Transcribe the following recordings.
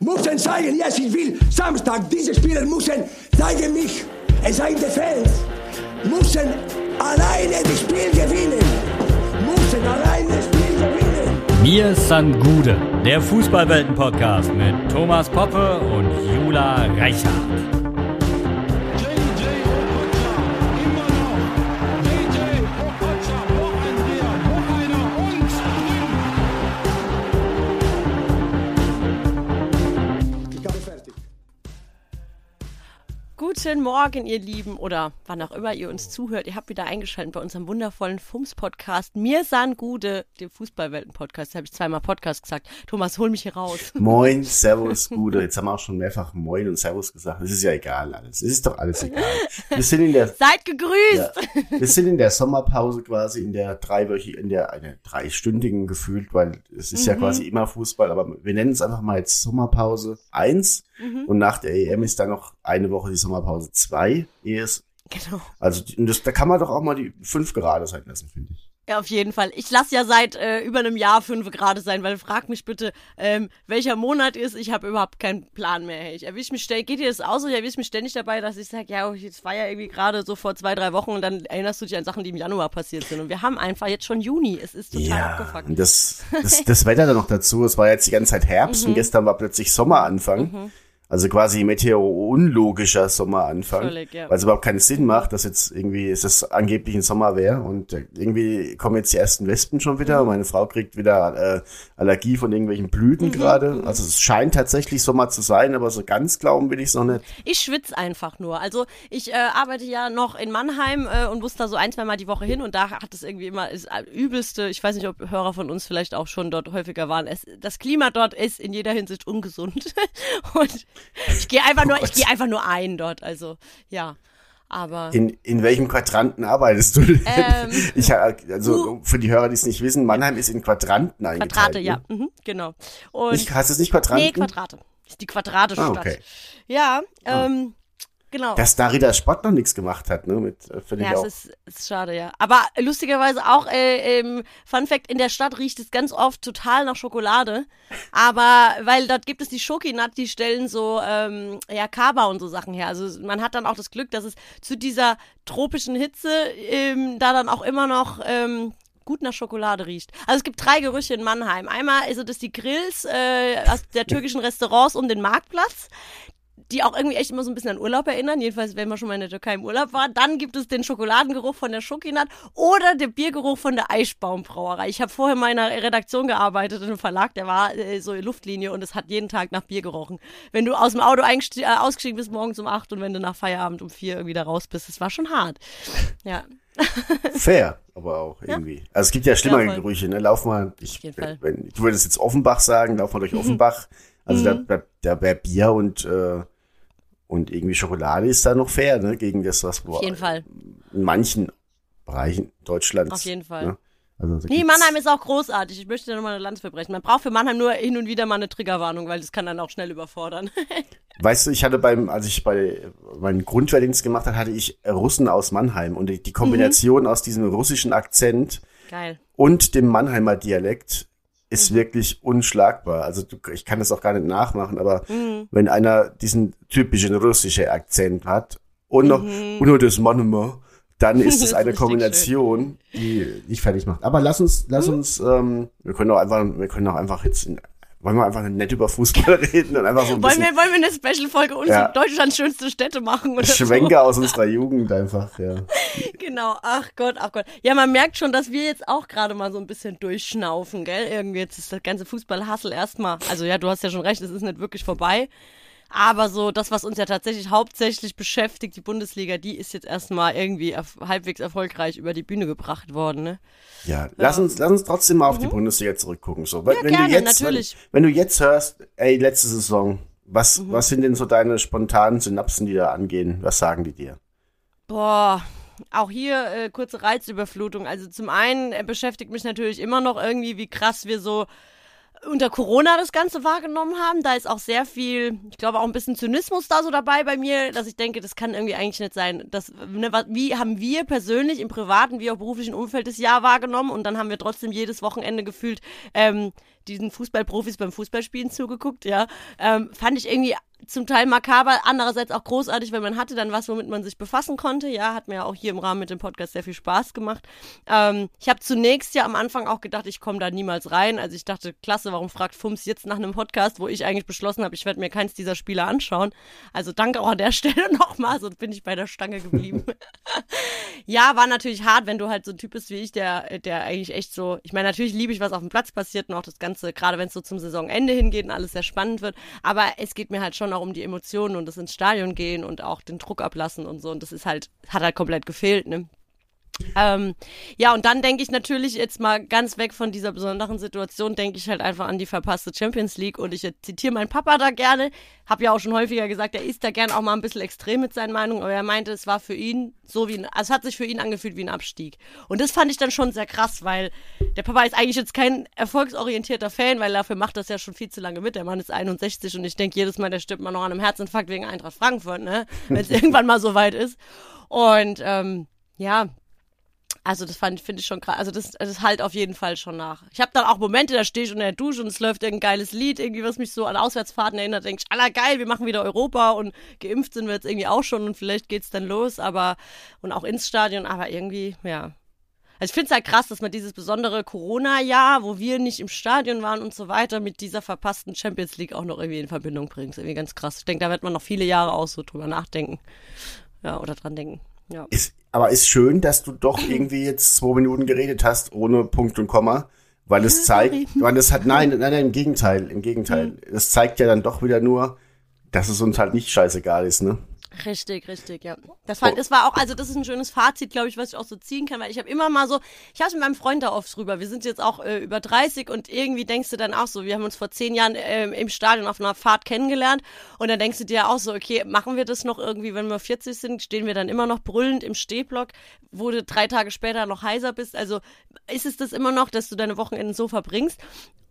müssen zeigen, yes, ich will Samstag, diese Spieler müssen zeigen mich, es seien die Fans, müssen alleine das Spiel gewinnen, müssen alleine das Spiel gewinnen. Mir san Gude, der Fußballwelten-Podcast mit Thomas Poppe und Jula Reichert. Guten Morgen, ihr Lieben, oder wann auch immer ihr uns zuhört. Ihr habt wieder eingeschaltet bei unserem wundervollen Fums-Podcast. Mir san Gude, dem Fußballwelten-Podcast. Da habe ich zweimal Podcast gesagt. Thomas, hol mich hier raus. Moin, Servus, Gude. Jetzt haben wir auch schon mehrfach Moin und Servus gesagt. Es ist ja egal alles. Es ist doch alles egal. Wir sind in der, Seid gegrüßt! ja, wir sind in der Sommerpause quasi, in der dreiwöchigen, in der, eine dreistündigen gefühlt, weil es ist ja quasi immer Fußball, aber wir nennen es einfach mal jetzt Sommerpause eins und nach der EM ist dann noch eine Woche die Sommerpause zwei ehe es, Genau. also, das, da kann man doch auch mal die fünf gerade sein lassen, finde ich. Ja, auf jeden Fall. Ich lasse ja seit äh, über einem Jahr fünf Grad sein, weil frag mich bitte, ähm, welcher Monat ist. Ich habe überhaupt keinen Plan mehr. Hey. Ich erwisch mich ständig, geht dir das aus? Ich erwisch mich ständig dabei, dass ich sage, ja, jetzt war ja irgendwie gerade so vor zwei, drei Wochen und dann erinnerst du dich an Sachen, die im Januar passiert sind. Und wir haben einfach jetzt schon Juni. Es ist total abgefuckt. und das, das, das Wetter dann noch dazu. Es war jetzt die ganze Zeit Herbst Mhm. und gestern war plötzlich Sommeranfang. Also quasi meteorunlogischer Sommeranfang. Völlig, ja. Weil es überhaupt keinen Sinn macht, dass jetzt irgendwie es das angeblich ein Sommer wäre. Und äh, irgendwie kommen jetzt die ersten Wespen schon Mhm. wieder. Meine Frau kriegt wieder äh, Allergie von irgendwelchen Blüten Mhm. gerade. Also es scheint tatsächlich Sommer zu sein, aber so ganz glauben will ich es noch nicht. Ich schwitze einfach nur. Also ich äh, arbeite ja noch in Mannheim äh, und muss da so ein, zwei Mal die Woche hin und da hat es irgendwie immer das übelste, ich weiß nicht, ob Hörer von uns vielleicht auch schon dort häufiger waren. Es, das Klima dort ist in jeder Hinsicht ungesund. und ich gehe einfach nur, ich gehe einfach nur ein dort. Also ja. Aber In, in welchem Quadranten arbeitest du denn? Ähm, ich, also für die Hörer, die es nicht wissen, Mannheim ist in Quadranten eingeteilt. Quadrate, ne? ja, mhm, genau. Und Nicht, heißt es nicht Quadranten? nee, Quadrate. Ist die quadratische Ah, Stadt. okay. Ja, ähm, genau. Dass Darida Sport noch nichts gemacht hat, ne? Mit, äh, Ja, auch. es ist, ist schade, ja. Aber lustigerweise auch, äh, ähm, Fun Fact, in der Stadt riecht es ganz oft total nach Schokolade. Aber, weil dort gibt es die Schokinat, die stellen so, ähm, ja, Kaba und so Sachen her. Also man hat dann auch das Glück, dass es zu dieser tropischen Hitze ähm, da dann auch immer noch ähm, gut nach Schokolade riecht. Also es gibt drei Gerüche in Mannheim. Einmal ist das die Grills äh, aus der türkischen Restaurants um den Marktplatz die auch irgendwie echt immer so ein bisschen an Urlaub erinnern, jedenfalls wenn man schon mal in der Türkei im Urlaub war. Dann gibt es den Schokoladengeruch von der Schokinat oder der Biergeruch von der Eichbaumbrauerei. Ich habe vorher in meiner Redaktion gearbeitet in einem Verlag, der war äh, so in Luftlinie und es hat jeden Tag nach Bier gerochen. Wenn du aus dem Auto äh, ausgestiegen bist morgens um acht und wenn du nach Feierabend um vier wieder raus bist, das war schon hart. Ja, Fair, aber auch irgendwie. Also es gibt ja schlimmere Ja. Gerüche, ne? Lauf mal, ich. Mhm. wenn, du würdest jetzt Offenbach sagen, lauf mal durch Offenbach. Also da, da, da wäre Bier und, äh, und irgendwie Schokolade ist da noch fair, ne? Gegen das, was auf jeden Fall. in manchen Bereichen Deutschlands. Auf jeden Fall. Ne? Also, Nee, Mannheim ist auch großartig. Ich möchte da nochmal eine Lanze verbrechen. Man braucht für Mannheim nur hin und wieder mal eine Triggerwarnung, weil das kann dann auch schnell überfordern. Weißt du, ich hatte beim, als ich bei meinen Grundwehrdienst gemacht habe, hatte ich Russen aus Mannheim und die, die Kombination aus diesem russischen Akzent Geil. und dem Mannheimer Dialekt ist wirklich unschlagbar. Also du, ich kann das auch gar nicht nachmachen, aber wenn einer diesen typischen russischen Akzent hat und noch, und nur das Mannheimer, dann ist Das es eine Kombination, die dich fertig macht. Aber lass uns, lass uns, ähm, wir können auch einfach, wir können auch einfach jetzt, in, wollen wir einfach nett über Fußball reden und einfach so ein Wollen bisschen wir, wollen wir eine Special-Folge Ja. Deutschlands schönste Städte machen oder so? Schwenker aus unserer Jugend einfach, ja. Genau, ach Gott, ach Gott. Ja, man merkt schon, dass wir jetzt auch gerade mal so ein bisschen durchschnaufen, gell? Irgendwie jetzt ist das ganze Fußballhassel erstmal. Also ja, du hast ja schon recht, es ist nicht wirklich vorbei. Aber so das, was uns ja tatsächlich hauptsächlich beschäftigt, die Bundesliga, die ist jetzt erstmal irgendwie erf halbwegs erfolgreich über die Bühne gebracht worden, ne? Ja, lass uns, lass uns trotzdem mal auf die Bundesliga zurückgucken. So, wenn, Ja, wenn gerne, du jetzt, natürlich. Wenn, wenn du jetzt hörst, ey, letzte Saison, was, Mhm. was sind denn so deine spontanen Synapsen, die da angehen? Was sagen die dir? Boah, auch hier äh, kurze Reizüberflutung. Also zum einen äh, beschäftigt mich natürlich immer noch irgendwie, wie krass wir so unter Corona das Ganze wahrgenommen haben. Da ist auch sehr viel, ich glaube auch ein bisschen Zynismus da so dabei bei mir, dass ich denke, das kann irgendwie eigentlich nicht sein. Das, ne, wie haben wir persönlich im privaten wie auch beruflichen Umfeld das Jahr wahrgenommen und dann haben wir trotzdem jedes Wochenende gefühlt ähm, diesen Fußballprofis beim Fußballspielen zugeguckt, ja. Ähm, fand ich irgendwie zum Teil makaber, andererseits auch großartig, weil man hatte dann was, womit man sich befassen konnte. Ja, hat mir ja auch hier im Rahmen mit dem Podcast sehr viel Spaß gemacht. Ähm, ich habe zunächst ja am Anfang auch gedacht, ich komme da niemals rein. Also ich dachte, klasse, warum fragt Fums jetzt nach einem Podcast, wo ich eigentlich beschlossen habe, ich werde mir keins dieser Spiele anschauen. Also danke auch an der Stelle nochmal, sonst bin ich bei der Stange geblieben. ja, war natürlich hart, wenn du halt so ein Typ bist wie ich, der, der eigentlich echt so, ich meine, natürlich liebe ich, was auf dem Platz passiert und auch das Ganze, gerade wenn es so zum Saisonende hingeht und alles sehr spannend wird. Aber es geht mir halt schon auch um die Emotionen und das ins Stadion gehen und auch den Druck ablassen und so. Und das ist halt, hat halt komplett gefehlt, ne? Ähm, ja, und dann denke ich natürlich jetzt mal ganz weg von dieser besonderen Situation, denke ich halt einfach an die verpasste Champions League und ich zitiere meinen Papa da gerne. Hab ja auch schon häufiger gesagt, er ist da gerne auch mal ein bisschen extrem mit seinen Meinungen, aber er meinte, es war für ihn so wie ein, also es hat sich für ihn angefühlt wie ein Abstieg. Und das fand ich dann schon sehr krass, weil der Papa ist eigentlich jetzt kein erfolgsorientierter Fan, weil dafür macht das ja schon viel zu lange mit. Der Mann ist 61 und ich denke jedes Mal, der stirbt mal noch an einem Herzinfarkt wegen Eintracht Frankfurt, ne? Wenn es irgendwann mal so weit ist. Und ähm, ja, also das finde ich schon krass. Also das, das halt auf jeden Fall schon nach. Ich habe dann auch Momente, da stehe ich unter der Dusche und es läuft irgendein geiles Lied, irgendwie was mich so an Auswärtsfahrten erinnert. Denke ich, aller geil, wir machen wieder Europa und geimpft sind wir jetzt irgendwie auch schon und vielleicht geht's dann los, aber und auch ins Stadion, aber irgendwie, ja. Also ich finde es halt krass, dass man dieses besondere Corona-Jahr, wo wir nicht im Stadion waren und so weiter, mit dieser verpassten Champions League auch noch irgendwie in Verbindung bringt. Irgendwie ganz krass. Ich denke, da wird man noch viele Jahre auch so drüber nachdenken. Ja, oder dran denken. Ja. Ist, aber ist schön, dass du doch irgendwie jetzt zwei Minuten geredet hast, ohne Punkt und Komma. Weil es zeigt, weil es hat, nein, nein, nein, im Gegenteil, im Gegenteil. Es zeigt ja dann doch wieder nur, dass es uns halt nicht scheißegal ist, ne? Richtig, richtig, ja. Das, fand, das war auch, also das ist ein schönes Fazit, glaube ich, was ich auch so ziehen kann, weil ich habe immer mal so, ich habe mit meinem Freund da oft drüber, wir sind jetzt auch äh, über 30 und irgendwie denkst du dann auch so, wir haben uns vor zehn Jahren äh, im Stadion auf einer Fahrt kennengelernt und dann denkst du dir auch so, okay, machen wir das noch irgendwie, wenn wir 40 sind, stehen wir dann immer noch brüllend im Stehblock, wo du drei Tage später noch heiser bist, also ist es das immer noch, dass du deine Wochenenden so verbringst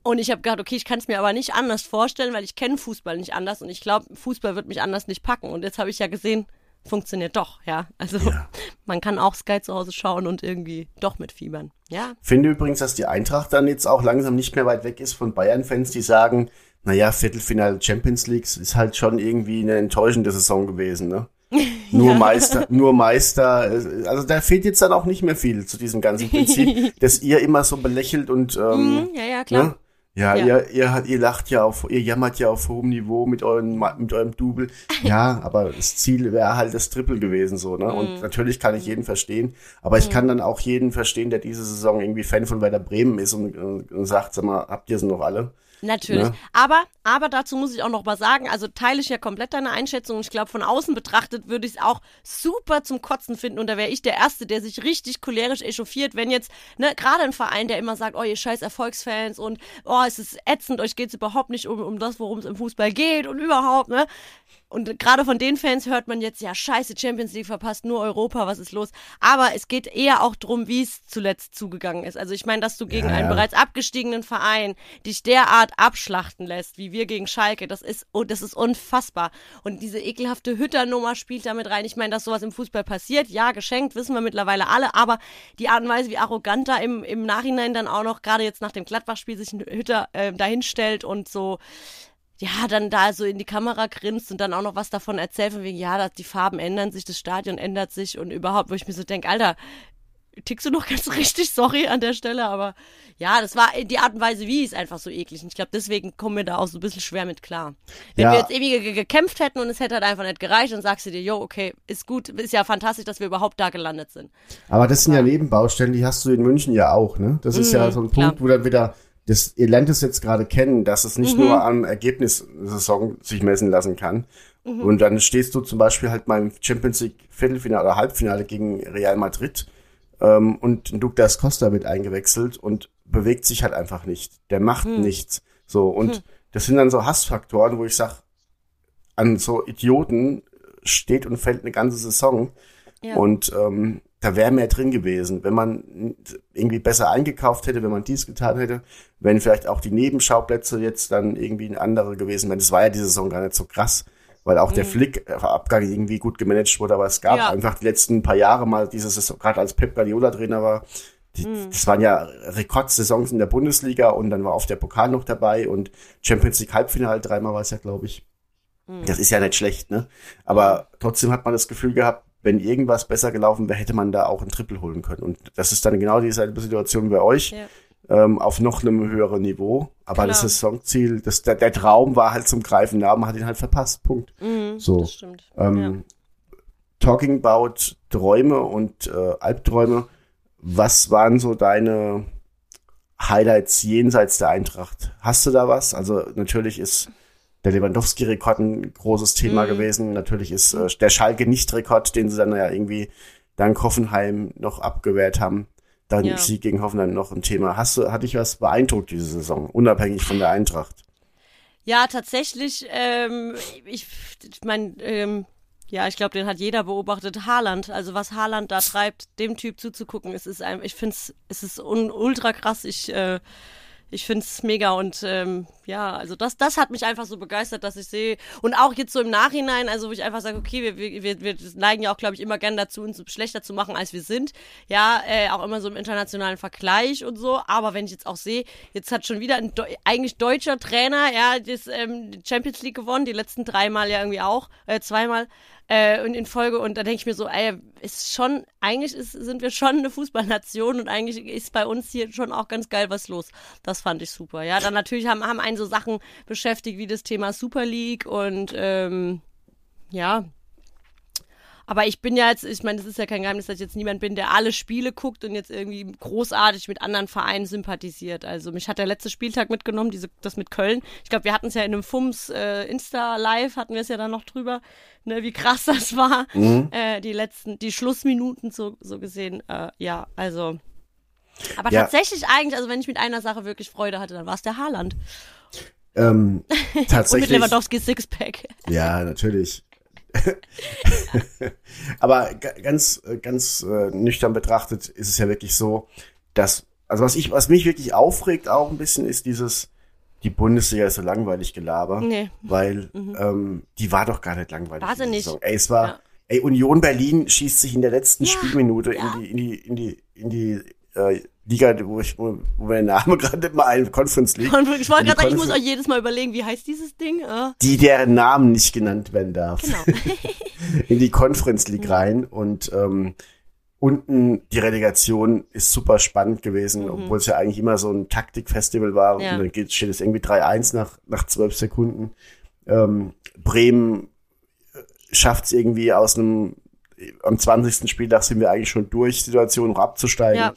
und ich habe gedacht, okay, ich kann es mir aber nicht anders vorstellen, weil ich kenne Fußball nicht anders und ich glaube, Fußball wird mich anders nicht packen. Und jetzt habe ich ja gesehen, funktioniert doch, ja. Also Ja. man kann auch Sky zu Hause schauen und irgendwie doch mitfiebern. Ja. Finde übrigens, dass die Eintracht dann jetzt auch langsam nicht mehr weit weg ist von Bayern-Fans, die sagen, naja, Viertelfinale Champions League ist halt schon irgendwie eine enttäuschende Saison gewesen, ne? Nur Meister, nur Meister. Also da fehlt jetzt dann auch nicht mehr viel zu diesem ganzen Prinzip, das ihr immer so belächelt und ähm, Mhm, ja, ja, klar. Ne? Ja, Ja. Ihr, ihr, ihr lacht ja auf, ihr jammert ja auf hohem Niveau mit euren, Ma- mit eurem Double. Ja, aber das Ziel wäre halt das Triple gewesen, so, ne? Mhm. Und natürlich kann ich jeden verstehen. Aber ich kann dann auch jeden verstehen, der diese Saison irgendwie Fan von Werder Bremen ist und, und, und sagt, sag mal, habt ihr sie noch alle? Natürlich. Ne? Aber, aber dazu muss ich auch noch mal sagen, also teile ich ja komplett deine Einschätzung. Ich glaube, von außen betrachtet würde ich es auch super zum Kotzen finden. Und da wäre ich der Erste, der sich richtig cholerisch echauffiert, wenn jetzt, ne, gerade ein Verein, der immer sagt, oh, ihr scheiß Erfolgsfans und oh, es ist ätzend, euch geht's überhaupt nicht um, um das, worum es im Fußball geht und überhaupt, ne? Und gerade von den Fans hört man jetzt, ja, scheiße, Champions League verpasst, nur Europa, was ist los? Aber es geht eher auch drum, wie es zuletzt zugegangen ist. Also ich meine, dass du gegen Ja, einen ja. bereits abgestiegenen Verein dich derart abschlachten lässt, wie wir gegen Schalke, das ist, oh, das ist unfassbar. Und diese ekelhafte Hütternummer spielt damit rein. Ich meine, dass sowas im Fußball passiert, ja, geschenkt, wissen wir mittlerweile alle, aber die Art und Weise, wie arrogant da im, im Nachhinein dann auch noch, gerade jetzt nach dem Gladbach-Spiel, sich ein Hütter äh, dahinstellt und so, ja, dann da so in die Kamera grinst und dann auch noch was davon erzählt, von wegen, ja, dass die Farben ändern sich, das Stadion ändert sich und überhaupt, wo ich mir so denke, Alter, tickst du noch ganz richtig, sorry an der Stelle, aber ja, das war die Art und Weise, wie ist einfach so eklig. Und ich glaube, deswegen kommen wir da auch so ein bisschen schwer mit klar. Wenn Ja. wir jetzt ewig ge- gekämpft hätten und es hätte halt einfach nicht gereicht, dann sagst du dir, jo, okay, ist gut, ist ja fantastisch, dass wir überhaupt da gelandet sind. Aber das sind ja Nebenbaustellen, die hast du in München ja auch, ne? Das ist ja so ein Mhm, klar. Punkt, wo dann wieder, das, ihr lernt es jetzt gerade kennen, dass es Mhm. nicht nur am Ergebnis Saison sich messen lassen kann. Mhm. Und dann stehst du zum Beispiel halt beim Champions League Viertelfinale oder Halbfinale gegen Real Madrid ähm, und Douglas Costa wird eingewechselt und bewegt sich halt einfach nicht. Der macht Hm. nichts. So, und das sind dann so Hassfaktoren, wo ich sag, an so Idioten steht und fällt eine ganze Saison. Ja. Und ähm, da wäre mehr drin gewesen, wenn man irgendwie besser eingekauft hätte, wenn man dies getan hätte, wenn vielleicht auch die Nebenschauplätze jetzt dann irgendwie ein andere gewesen wären. Das war ja diese Saison gar nicht so krass, weil auch der Flick-Abgang irgendwie gut gemanagt wurde, aber es gab Ja. einfach die letzten paar Jahre mal dieses Saison, gerade als Pep Guardiola Trainer war, die, das waren ja Rekordsaisons in der Bundesliga und dann war oft der Pokal noch dabei und Champions League Halbfinale dreimal war es ja, glaube ich. Das ist ja nicht schlecht, ne? Aber trotzdem hat man das Gefühl gehabt, wenn irgendwas besser gelaufen wäre, hätte man da auch ein Triple holen können. Und das ist dann genau dieselbe Situation wie bei euch, Ja. ähm, auf noch einem höheren Niveau. Aber das Klar. Saisonziel, das, der, der Traum war halt zum Greifen nah, man hat ihn halt verpasst. Punkt. so. Mhm, Das stimmt. Ähm, Talking about Träume und äh, Albträume. Was waren so deine Highlights jenseits der Eintracht? Hast du da was? Also natürlich ist der Lewandowski-Rekord ein großes Thema gewesen. Natürlich ist äh, der Schalke-Nicht-Rekord, den sie dann ja irgendwie dank Hoffenheim noch abgewehrt haben. Dann Ja. Sieg gegen Hoffenheim noch ein Thema. Hast du, hat dich was beeindruckt diese Saison, unabhängig von der Eintracht? Ja, tatsächlich, ähm, ich, ich meine, ähm, ja, ich glaube, den hat jeder beobachtet. Haaland, also was Haaland da treibt, dem Typ zuzugucken, es ist einem, ich finde es, es ist un, ultra krass. Ich, äh, ich finde es mega und ähm, ja, also das, das hat mich einfach so begeistert, dass ich sehe und auch jetzt so im Nachhinein, also wo ich einfach sage, okay, wir, wir, wir, neigen ja auch, glaube ich, immer gern dazu, uns schlechter zu machen, als wir sind. Ja, äh, auch immer so im internationalen Vergleich und so. Aber wenn ich jetzt auch sehe, jetzt hat schon wieder ein Deu eigentlich deutscher Trainer, ja, das ähm, die Champions League gewonnen, die letzten dreimal ja irgendwie auch, äh, zweimal äh, und in Folge und da denke ich mir so, ey, ist schon, eigentlich ist, sind wir schon eine Fußballnation und eigentlich ist bei uns hier schon auch ganz geil was los. Das fand ich super. Ja, dann natürlich haben, haben einen so Sachen beschäftigt wie das Thema Super League und ähm, ja. Aber ich bin ja jetzt, ich meine, das ist ja kein Geheimnis, dass ich jetzt niemand bin, der alle Spiele guckt und jetzt irgendwie großartig mit anderen Vereinen sympathisiert. Also mich hat der letzte Spieltag mitgenommen, diese, das mit Köln. Ich glaube, wir hatten es ja in einem FUMS äh, Insta-Live, hatten wir es ja dann noch drüber, ne, wie krass das war. Äh, die letzten, die Schlussminuten so, so gesehen. Äh, ja, also. Aber Ja. tatsächlich eigentlich, also wenn ich mit einer Sache wirklich Freude hatte, dann war es der Haaland. Ähm, Und mit tatsächlich. Lewandowski Sixpack. Ja, natürlich. Aber ga- ganz, äh, ganz äh, nüchtern betrachtet ist es ja wirklich so, dass, also was ich, was mich wirklich aufregt auch ein bisschen, ist dieses, die Bundesliga ist so langweilig gelaber. Nee. Weil ähm, die war doch gar nicht langweilig. War sie nicht. Saison. Ey, es war, Ja. ey, Union Berlin schießt sich in der letzten Ja, Spielminute ja. in die, in die, in die, in die äh, Liga, wo ich, wo, der Name gerade mal ein, Conference League. Ich wollte gerade sagen, ich muss euch jedes Mal überlegen, wie heißt dieses Ding? Äh, die deren Namen nicht genannt werden darf. genau. in die Conference League rein und ähm, unten die Relegation ist super spannend gewesen, obwohl es ja eigentlich immer so ein Taktikfestival war Mhm. Ja. und dann geht, steht es irgendwie 3-1 nach, nach 12 Sekunden. Ähm, Bremen schafft es irgendwie aus einem am 20. Spieltag sind wir eigentlich schon durch, Situation noch abzusteigen. Ja.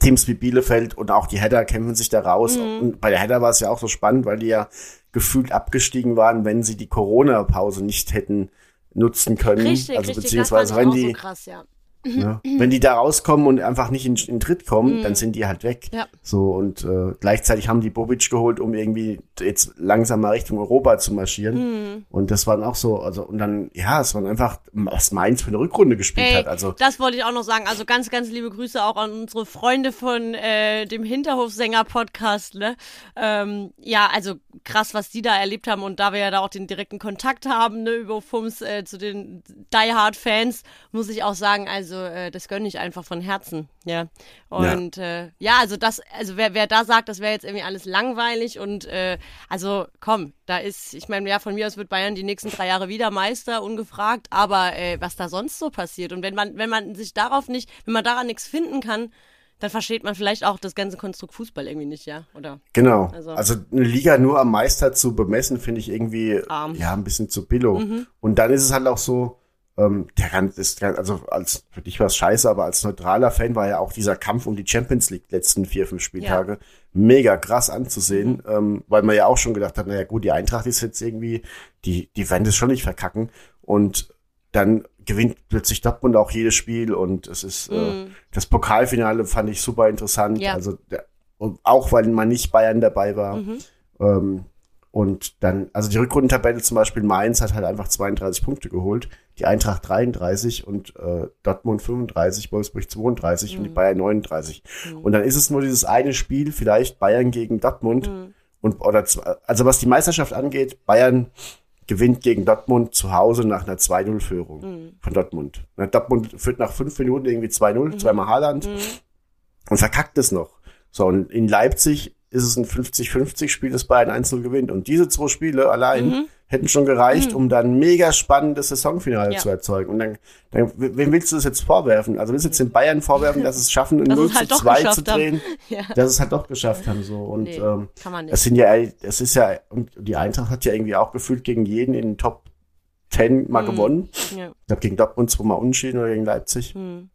Teams wie Bielefeld und auch die Header kämpfen sich da raus. Mhm. Und bei der Header war es ja auch so spannend, weil die ja gefühlt abgestiegen waren, wenn sie die Corona-Pause nicht hätten nutzen können. Richtig, also richtig. beziehungsweise wenn die, so krass, ja. Ne, wenn die da rauskommen und einfach nicht in, in Tritt kommen, dann sind die halt weg. Mhm. Ja. So und äh, gleichzeitig haben die Bobic geholt, um irgendwie jetzt langsam mal Richtung Europa zu marschieren. Mhm. Und das waren auch so, also und dann ja, es waren einfach was Mainz für eine Rückrunde gespielt Ey, hat. Also das wollte ich auch noch sagen. Also ganz, ganz liebe Grüße auch an unsere Freunde von äh, dem Hinterhofsänger-Podcast. Ne? Ähm, ja, also krass, was die da erlebt haben. Und da wir ja da auch den direkten Kontakt haben ne, über FUMS äh, zu den Die Hard-Fans, muss ich auch sagen, also äh, das gönne ich einfach von Herzen. Ja. Und ja, äh, ja also das, also wer, wer da sagt, das wäre jetzt irgendwie alles langweilig und äh, also komm, da ist, ich meine, ja, von mir aus wird Bayern die nächsten drei Jahre wieder Meister, ungefragt, aber äh, was da sonst so passiert und wenn man, wenn man sich darauf nicht, wenn man daran nichts finden kann, dann versteht man vielleicht auch das ganze Konstrukt Fußball irgendwie nicht, ja, oder? Genau. Also- Also, eine Liga nur am Meister zu bemessen, finde ich irgendwie Arm. ja ein bisschen zu billo. Mhm. Und dann ist es halt auch so, ähm, der kann, ist, also als für dich war es scheiße, aber als neutraler Fan war ja auch dieser Kampf um die Champions League letzten vier, fünf Spieltage mega krass anzusehen, Mhm. ähm, weil man ja auch schon gedacht hat, naja gut, die Eintracht ist jetzt irgendwie, die, die werden das schon nicht verkacken. Und dann gewinnt plötzlich Dortmund auch jedes Spiel und es ist äh, das Pokalfinale fand ich super interessant. Mhm. Ja. Also der, auch weil man nicht Bayern dabei war. Mhm. Ähm, Und dann, also die Rückrundentabelle zum Beispiel Mainz hat halt einfach 32 Punkte geholt, die Eintracht 33 und äh, Dortmund 35, Wolfsburg 32 und die Bayern 39. Und dann ist es nur dieses eine Spiel, vielleicht Bayern gegen Dortmund. Und, oder, z- also was die Meisterschaft angeht, Bayern gewinnt gegen Dortmund zu Hause nach einer 2-0-Führung von Dortmund. Na, Dortmund führt nach fünf Minuten irgendwie 2-0, zweimal Haaland und verkackt es noch. So, und in Leipzig ist es ein 50-50-Spiel, das Bayern 1-0 gewinnt. Und diese zwei Spiele allein hätten schon gereicht, um dann ein mega spannendes Saisonfinale Ja. zu erzeugen. Und dann, dann, wem willst du das jetzt vorwerfen? Also willst du jetzt den Bayern vorwerfen, dass es schaffen, Dass 0 es halt zu doch 2 geschafft zu drehen? Ja. Dass es halt doch geschafft haben, so. Und, Nee, ähm, das sind ja, es ist ja, und die Eintracht hat ja irgendwie auch gefühlt gegen jeden in den Top 10 mal gewonnen. Ja. Ich glaube, gegen Dortmund zweimal unentschieden oder gegen Leipzig. Hm.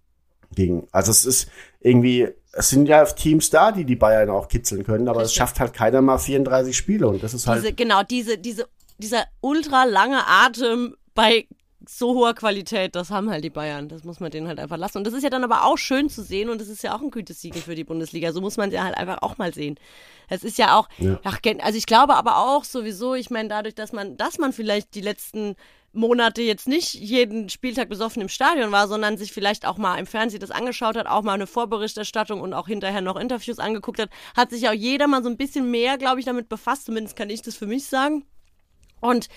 Gegen, also es ist irgendwie, es sind ja Teams da, die die Bayern auch kitzeln können, aber es Richtig. schafft halt keiner mal 34 Spiele und das ist halt, Diese, genau, diese, diese, dieser ultra lange Atem bei so hoher Qualität, das haben halt die Bayern. Das muss man denen halt einfach lassen. Und das ist ja dann aber auch schön zu sehen und das ist ja auch ein Gütesiegel für die Bundesliga. So muss man es ja halt einfach auch mal sehen. Es ist ja auch, Ja. ach, also ich glaube aber auch sowieso, ich meine, dadurch, dass man, dass man vielleicht die letzten Monate jetzt nicht jeden Spieltag besoffen im Stadion war, sondern sich vielleicht auch mal im Fernsehen das angeschaut hat, auch mal eine Vorberichterstattung und auch hinterher noch Interviews angeguckt hat, hat sich auch jeder mal so ein bisschen mehr, glaube ich, damit befasst. Zumindest kann ich das für mich sagen. Und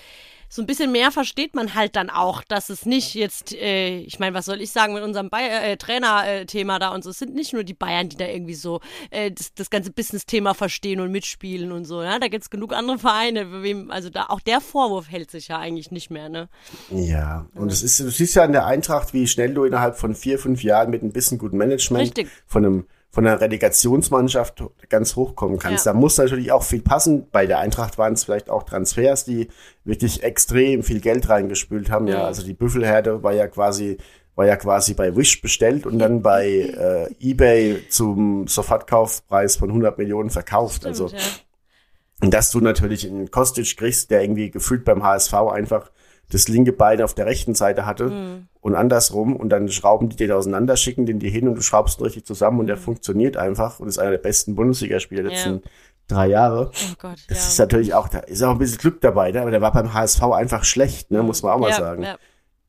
so ein bisschen mehr versteht man halt dann auch, dass es nicht jetzt, äh, ich meine, was soll ich sagen mit unserem äh, Trainer-Thema da und so, es sind nicht nur die Bayern, die da irgendwie so äh, das, das ganze Business-Thema verstehen und mitspielen und so, ja, da gibt's genug andere Vereine, wem, also da auch der Vorwurf hält sich ja eigentlich nicht mehr, ne? ja. Und es ist, du siehst ja an der Eintracht, wie schnell du innerhalb von vier, fünf Jahren mit ein bisschen gutem Management Richtig. von einem, von einer Relegationsmannschaft ganz hochkommen kannst. Ja. Da muss natürlich auch viel passen. Bei der Eintracht waren es vielleicht auch Transfers, die wirklich extrem viel Geld reingespült haben. Ja, also die Büffelherde war ja quasi war ja quasi bei Wish bestellt und dann bei äh, eBay zum Sofortkaufpreis von 100 Millionen verkauft. also Stimmt, ja. und dass du natürlich einen Kostic kriegst, der irgendwie gefühlt beim HSV einfach das linke Bein auf der rechten Seite hatte Mhm. und andersrum und dann schrauben die den auseinander, schicken den dir hin und du schraubst ihn richtig zusammen und der funktioniert einfach und ist einer der besten Bundesligaspieler der Mhm. Ja. letzten drei Jahre. Oh Gott, Das ja. ist natürlich auch, da ist auch ein bisschen Glück dabei, ne? aber der war beim HSV einfach schlecht, ne? muss man auch mal ja, sagen.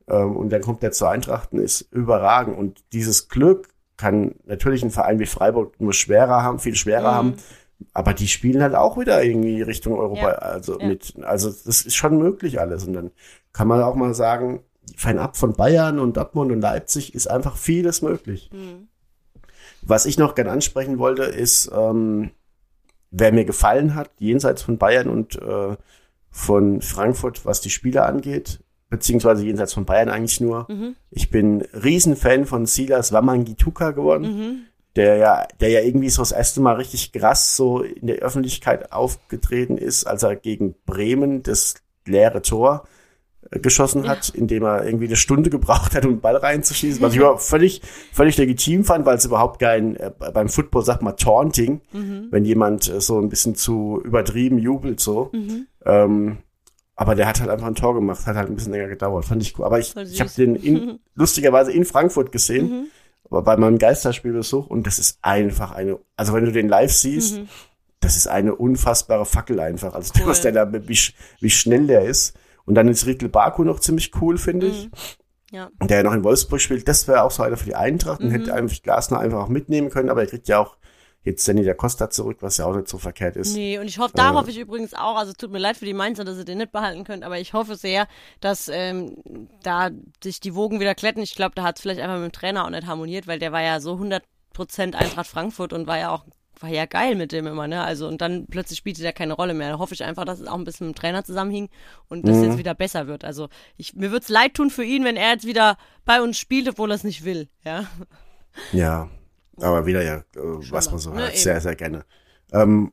Ähm, und dann kommt der zur Eintracht und ist überragend. Und dieses Glück kann natürlich ein Verein wie Freiburg nur schwerer haben, viel schwerer haben. Aber die spielen halt auch wieder irgendwie Richtung Europa. Ja. Also Ja. mit, also das ist schon möglich alles. Und dann kann man auch mal sagen, fernab von Bayern und Dortmund und Leipzig ist einfach vieles möglich. Was ich noch gern ansprechen wollte, ist, ähm, wer mir gefallen hat, jenseits von Bayern und äh, von Frankfurt, was die Spieler angeht, beziehungsweise jenseits von Bayern eigentlich nur. Ich bin Riesenfan von Silas Wamangituka geworden, der ja, der ja irgendwie so das erste Mal richtig krass so in der Öffentlichkeit aufgetreten ist, als er gegen Bremen das leere Tor geschossen hat, indem er irgendwie eine Stunde gebraucht hat, um den Ball reinzuschießen, was ich überhaupt völlig, völlig legitim fand, weil es überhaupt kein, äh, beim Football sagt man Taunting, wenn jemand äh, so ein bisschen zu übertrieben jubelt so. Ähm, aber der hat halt einfach ein Tor gemacht, hat halt ein bisschen länger gedauert, fand ich cool. Aber ich, ich habe den in, lustigerweise in Frankfurt gesehen, aber bei meinem Geisterspielbesuch und das ist einfach eine, also wenn du den live siehst, das ist eine unfassbare Fackel einfach. Also Cool. was der da, wie, wie schnell der ist. Und dann ist Riedel Baku noch ziemlich cool, finde ich. Ja. Und der ja noch in Wolfsburg spielt, das wäre auch so einer für die Eintracht und Mhm. hätte einfach Glasner einfach auch mitnehmen können, aber er kriegt ja auch jetzt Danny da Costa zurück, was ja auch nicht so verkehrt ist. Nee, und ich hoffe, da hoffe ich übrigens auch, also es tut mir leid für die Mainzer, dass ihr den nicht behalten könnt, aber ich hoffe sehr, dass ähm, da sich die Wogen wieder kletten. Ich glaube, da hat es vielleicht einfach mit dem Trainer auch nicht harmoniert, weil der war ja so 100% Eintracht Frankfurt und war ja auch war ja geil mit dem immer, ne? Also und dann plötzlich spielte der keine Rolle mehr. Da hoffe ich einfach, dass es auch ein bisschen mit dem Trainer zusammenhing und dass jetzt wieder besser wird. Also ich, mir würde es leid tun für ihn, wenn er jetzt wieder bei uns spielt, obwohl er es nicht will, ja. Ja, aber wieder ja, äh, was man so ne, eben. sehr, sehr gerne. Ähm,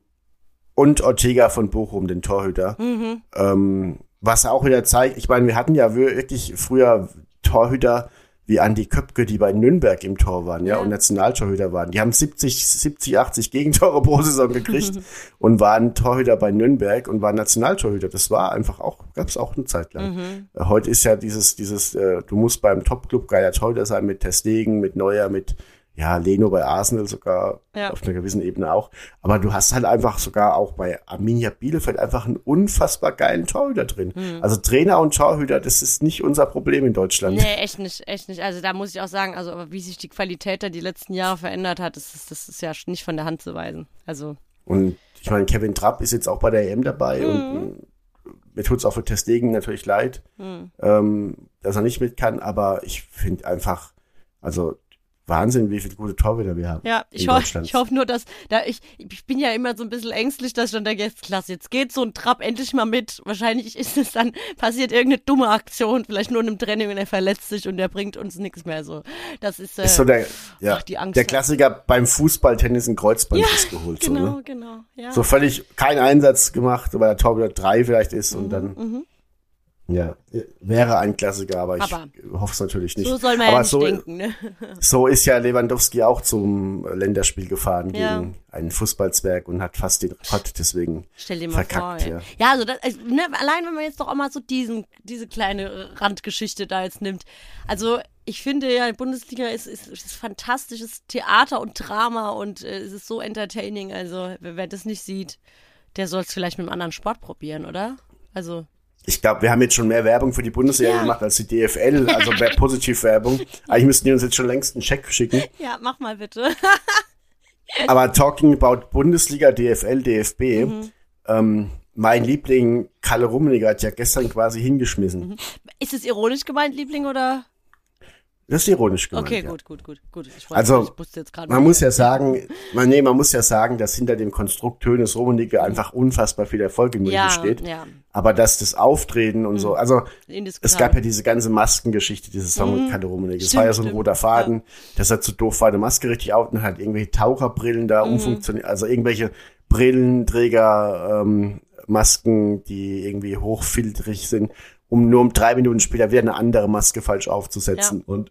und Ortega von Bochum, den Torhüter. Mhm. Ähm, was auch wieder zeigt, ich meine, wir hatten ja wirklich früher Torhüter wie Andi Köpke, die bei Nürnberg im Tor waren, ja, und Nationaltorhüter waren. Die haben 70, 70, 80 Gegentore pro Saison gekriegt und waren Torhüter bei Nürnberg und waren Nationaltorhüter. Das war einfach auch, gab es auch eine Zeit lang. Mhm. Äh, Heute ist ja dieses, dieses, äh, du musst beim Topclub geiler Torhüter sein mit Testegen, mit Neuer, mit ja, Leno bei Arsenal sogar Ja. auf einer gewissen Ebene auch. Aber du hast halt einfach sogar auch bei Arminia Bielefeld einfach einen unfassbar geilen Torhüter drin. Hm. Also Trainer und Torhüter, das ist nicht unser Problem in Deutschland. Nee, echt nicht, echt nicht. Also da muss ich auch sagen, also aber wie sich die Qualität da die letzten Jahre verändert hat, das ist, das ist ja nicht von der Hand zu weisen. Also, Und ich meine, Kevin Trapp ist jetzt auch bei der EM dabei Mhm. und äh, mir tut's auch für Testegen natürlich leid, Mhm. ähm, dass er nicht mit kann, aber ich finde einfach, also Wahnsinn, wie viele gute Torhüter wir haben ja, ich, in ho Deutschland. ich hoffe nur, dass, da ich, ich bin ja immer so ein bisschen ängstlich, dass ich dann denke, jetzt klasse, jetzt geht so ein Trab endlich mal mit. Wahrscheinlich ist es dann, passiert irgendeine dumme Aktion, vielleicht nur in einem Training und er verletzt sich und der bringt uns nichts mehr so. Das ist, äh, ist so der, ja, ach, die Angst der Klassiker beim Fußball, Tennis, ein Kreuzbandriss geholt. genau, So, ne? genau, ja. so völlig kein Einsatz gemacht, weil der Torhüter drei vielleicht ist Mhm, und dann, ja, wäre ein Klassiker, aber ich hoffe es natürlich nicht. so soll man aber ja so, denken, ne? So ist ja Lewandowski auch zum Länderspiel gefahren Ja. gegen einen Fußballzwerg und hat fast den Rekord deswegen Stell dir mal verkackt. vor. ja. Ja, also, das, also ne, allein wenn man jetzt doch auch mal so diesen, diese kleine Randgeschichte da jetzt nimmt. Also ich finde ja, Bundesliga ist, ist, ist fantastisches Theater und Drama und äh, es ist so entertaining. Also wer, wer das nicht sieht, der soll es vielleicht mit einem anderen Sport probieren, oder? Also Ich glaube, wir haben jetzt schon mehr Werbung für die Bundesliga Ja. gemacht als die DFL, also mehr Positivwerbung. Eigentlich müssten die uns jetzt schon längst einen Scheck schicken. ja, mach mal bitte. Aber talking about Bundesliga, DFL, DFB, Mhm. ähm, mein Liebling Kalle Rummenigge hat ja gestern quasi hingeschmissen. Mhm. ist es ironisch gemeint, Liebling, oder? Das ist ironisch gemeint. Okay, ja. gut, gut, gut, gut. Ich, wollte- Also, ich Man nicht. muss ja sagen, man, nee, man muss ja sagen, dass hinter dem Konstrukt Hönes Rummenigge einfach unfassbar viel Erfolg im ja, steht. ja, Aber dass das Auftreten und so, also es gab ja diese ganze Maskengeschichte, diese Saison mit Kalle Rummenigge. Es war ja so ein Mhm. roter Faden, dass er zu doof war, eine Maske richtig auf und hat irgendwelche Taucherbrillen da Mhm. umfunktioniert, also irgendwelche Brillenträger, ähm, Masken, die irgendwie hochfiltrig sind, um nur um drei Minuten später wieder eine andere Maske falsch aufzusetzen. Und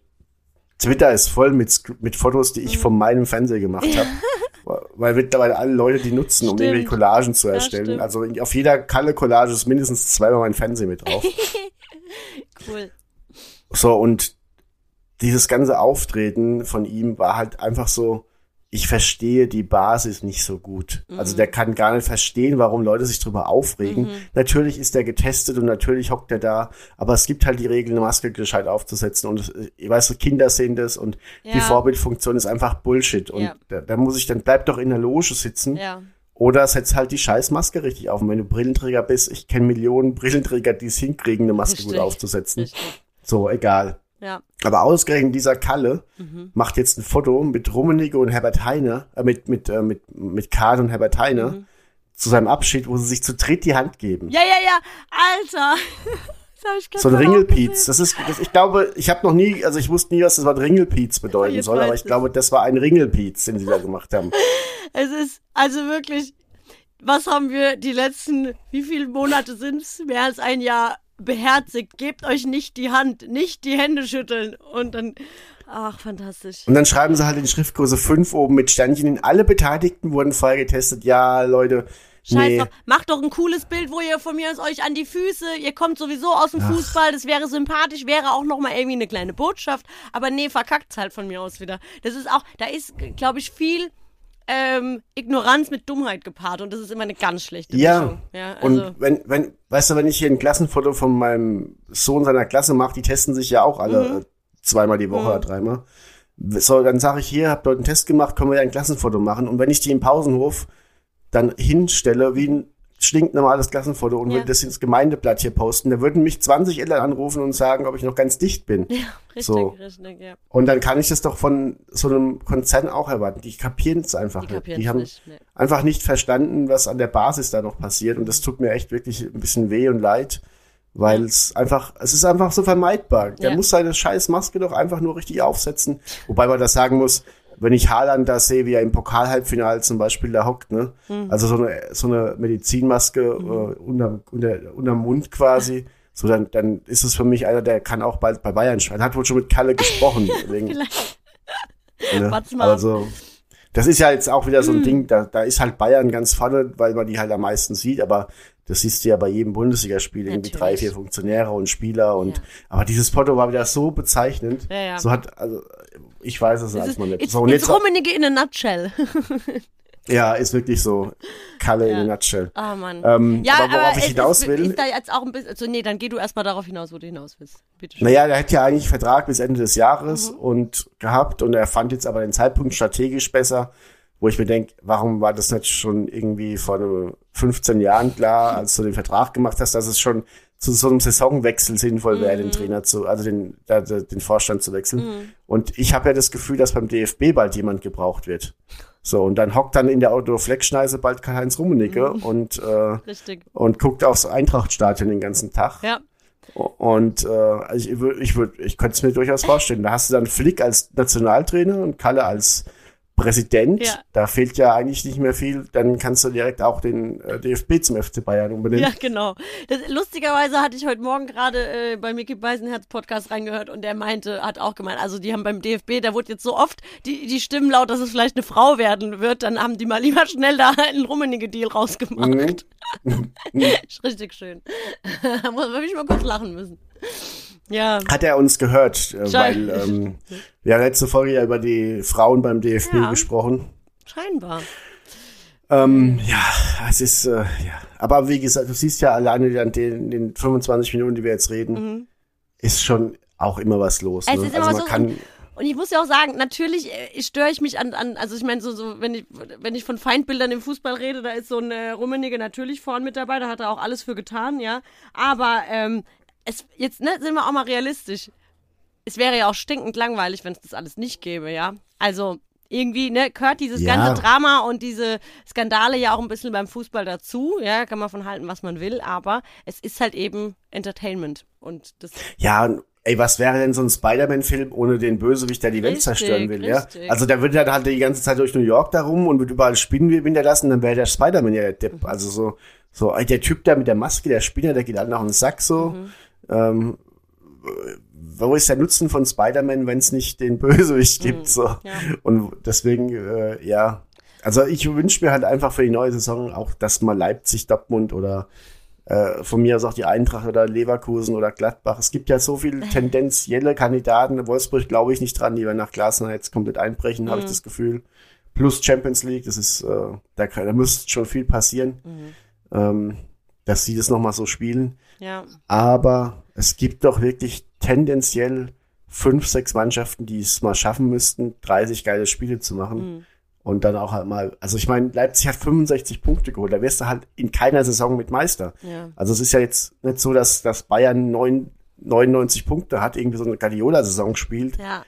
Twitter ist voll mit, mit Fotos, die ich von meinem Fernseher gemacht habe. Weil mittlerweile alle Leute die nutzen, um irgendwelche Collagen zu Ja, erstellen. stimmt. also auf jeder Kalle-Collage ist mindestens zweimal mein Fernseher mit drauf. cool. So, und dieses ganze Auftreten von ihm war halt einfach so, ich verstehe die Basis nicht so gut. Also der kann gar nicht verstehen, warum Leute sich drüber aufregen. Natürlich ist er getestet und natürlich hockt er da, aber es gibt halt die Regel, eine Maske gescheit aufzusetzen und ich weiß, so, Kinder sehen das und die Ja. Vorbildfunktion ist einfach Bullshit und Ja. da, da muss ich dann, bleib doch in der Loge sitzen Ja. oder setz halt die scheiß Maske richtig auf. Und wenn du Brillenträger bist, ich kenne Millionen Brillenträger, die es hinkriegen, eine Maske gut Richtig. aufzusetzen. Richtig. So, egal. Ja. Aber ausgerechnet dieser Kalle Mhm. macht jetzt ein Foto mit Rummenigge und Herbert Heine, äh, mit, mit, äh, mit, mit Kahn und Herbert Heine Mhm. zu seinem Abschied, wo sie sich zu dritt die Hand geben. Ja, ja, ja, Alter. So ein Ringelpiez. Das ist, das, ich glaube, ich habe noch nie, also ich wusste nie, was das Wort Ringelpiez bedeuten soll, aber ich glaube, das war ein Ringelpiez, den sie da gemacht haben. Es ist, also wirklich, was haben wir die letzten, wie viele Monate sind's? Mehr als ein Jahr beherzigt. Gebt euch nicht die Hand, nicht die Hände schütteln. Und dann, ach, fantastisch. Und dann schreiben sie halt in Schriftgröße 5 oben mit Sternchen hin. Alle Beteiligten wurden vorher getestet. Ja, Leute, Scheiß nee. drauf. Macht doch ein cooles Bild, wo ihr von mir aus euch an die Füße, ihr kommt sowieso aus dem Fußball, das wäre sympathisch, wäre auch nochmal irgendwie eine kleine Botschaft. Aber nee, verkackt's halt von mir aus wieder. Das ist auch, da ist, glaube ich, viel ähm, Ignoranz mit Dummheit gepaart und das ist immer eine ganz schlechte Ja, Mischung. Ja, also, und wenn, wenn, weißt du, wenn ich hier ein Klassenfoto von meinem Sohn seiner Klasse mache, die testen sich ja auch alle Mhm. äh, zweimal die Woche oder dreimal. So, dann sage ich hier, habt dort einen Test gemacht, können wir ja ein Klassenfoto machen. Und wenn ich die im Pausenhof dann hinstelle, wie ein stinknormales Klassenfoto und Ja. will das ins Gemeindeblatt hier posten, da würden mich 20 Eltern anrufen und sagen, ob ich noch ganz dicht bin. ja, richtig, so. richtig, ja. Und dann kann ich das doch von so einem Konzern auch erwarten. Die kapieren es einfach Die nicht. Die haben nicht, nee. einfach nicht verstanden, was an der Basis da noch passiert. Und das tut mir echt wirklich ein bisschen weh und leid, weil es einfach, es ist einfach so vermeidbar. Der Ja. muss seine scheiß Maske doch einfach nur richtig aufsetzen. Wobei man das sagen muss, wenn ich Haaland da sehe, wie er im Pokalhalbfinale zum Beispiel da hockt, ne? Hm. Also so eine, so eine Medizinmaske äh, unter, unter, unterm Mund quasi. So, dann, dann ist es für mich einer, der kann auch bald bei Bayern spielen. Hat wohl schon mit Kalle gesprochen. Wegen. Ne? Warte mal. Also, das ist ja jetzt auch wieder so ein Ding, da, da ist halt Bayern ganz vorne, weil man die halt am meisten sieht, aber das siehst du ja bei jedem Bundesligaspiel, irgendwie drei, vier Funktionäre und Spieler und, Ja. aber dieses Foto war wieder so bezeichnend. Ja, ja. So hat, also, ich weiß es als mal nicht. it's, So, it's Rummenigge in a nutshell. ja, ist wirklich so. Kalle in a nutshell. Oh Mann. Ähm, ja, aber worauf ich es hinaus will- ist da jetzt auch ein bisschen, also nee, dann geh du erstmal darauf hinaus, wo du hinaus willst. Bitte schön. Naja, der hat ja eigentlich Vertrag bis Ende des Jahres Mhm. und gehabt und er fand jetzt aber den Zeitpunkt strategisch besser, wo ich mir denke, warum war das nicht schon irgendwie vor 15 Jahren klar, als du den Vertrag gemacht hast, dass es schon zu so einem Saisonwechsel sinnvoll wäre, Mhm. den Trainer zu, also den, da- den Vorstand zu wechseln. Und ich habe ja das Gefühl, dass beim DFB bald jemand gebraucht wird. So, und dann hockt dann in der Auto-Fleckschneise bald Karl-Heinz Rummenigge Mhm. und, äh, Richtig. und guckt aufs Eintrachtstadion den ganzen Tag. Ja. Und äh, also ich würde, ich, würd, ich könnte es mir durchaus vorstellen. Da hast du dann Flick als Nationaltrainer und Kalle als Präsident. Ja. Da fehlt ja eigentlich nicht mehr viel. Dann kannst du direkt auch den äh, DFB zum FC Bayern umbenennen. Ja, genau. Das, lustigerweise hatte ich heute Morgen gerade äh, bei Mickey Beisenherz Podcast reingehört und der meinte, hat auch gemeint, also die haben beim DFB, da wurde jetzt so oft die, die Stimmen laut, dass es vielleicht eine Frau werden wird, dann haben die mal lieber schnell da einen Rummenigge-Deal rausgemacht. Mhm. Ist Richtig schön. da muss man wirklich mal kurz lachen müssen. Ja. Hat er uns gehört, äh, weil ähm, wir haben letzte Folge ja über die Frauen beim DFB Ja. gesprochen. Scheinbar. Ähm, ja, es ist, äh, ja. Aber wie gesagt, du siehst ja alleine an den, den 25 Minuten, die wir jetzt reden, ist schon auch immer was los. Mhm. Es ne? ist immer also man los kann, Und ich muss ja auch sagen, natürlich äh, störe ich mich an, an also ich meine, so, so, wenn ich, wenn ich von Feindbildern im Fußball rede, da ist so ein äh, Rummenigge natürlich vorn mit dabei, da hat er auch alles für getan, ja. Aber ähm, es jetzt, ne, sind wir auch mal realistisch. Es wäre ja auch stinkend langweilig, wenn es das alles nicht gäbe, ja. Also irgendwie, ne, gehört dieses Ja. ganze Drama und diese Skandale ja auch ein bisschen beim Fußball dazu, ja, kann man von halten, was man will, aber es ist halt eben Entertainment und das Ja, ey, was wäre denn so ein Spider-Man-Film ohne den Bösewicht, der die Welt Richtig, zerstören will, richtig. ja? Also der würde dann halt die ganze Zeit durch New York da rum und würde überall Spinnen hinterlassen, dann wäre der Spider-Man ja der Depp. Also so, so, ey, der Typ da mit der Maske, der Spinner, der geht halt nach den Sack so. Mhm. Ähm, wo ist der Nutzen von Spider-Man, wenn es nicht den Bösewicht gibt, so. Mhm. ja. Und deswegen, äh, ja. Also ich wünsche mir halt einfach für die neue Saison auch, dass mal Leipzig, Dortmund oder äh, von mir aus auch die Eintracht oder Leverkusen oder Gladbach. Es gibt ja so viele tendenzielle Kandidaten. Wolfsburg glaube ich nicht dran, die werden nach Glasner jetzt komplett einbrechen, habe ich das Gefühl. Plus Champions League, das ist, äh, da, kann, da muss schon viel passieren, ähm, dass sie das nochmal so spielen. Ja. Aber es gibt doch wirklich tendenziell fünf, sechs Mannschaften, die es mal schaffen müssten, 30 geile Spiele zu machen. Und dann auch halt mal, also ich meine, Leipzig hat 65 Punkte geholt, da wirst du halt in keiner Saison mit Meister. Ja. Also es ist ja jetzt nicht so, dass, dass Bayern neun, 99 Punkte hat, irgendwie so eine Guardiola-Saison spielt. Ja,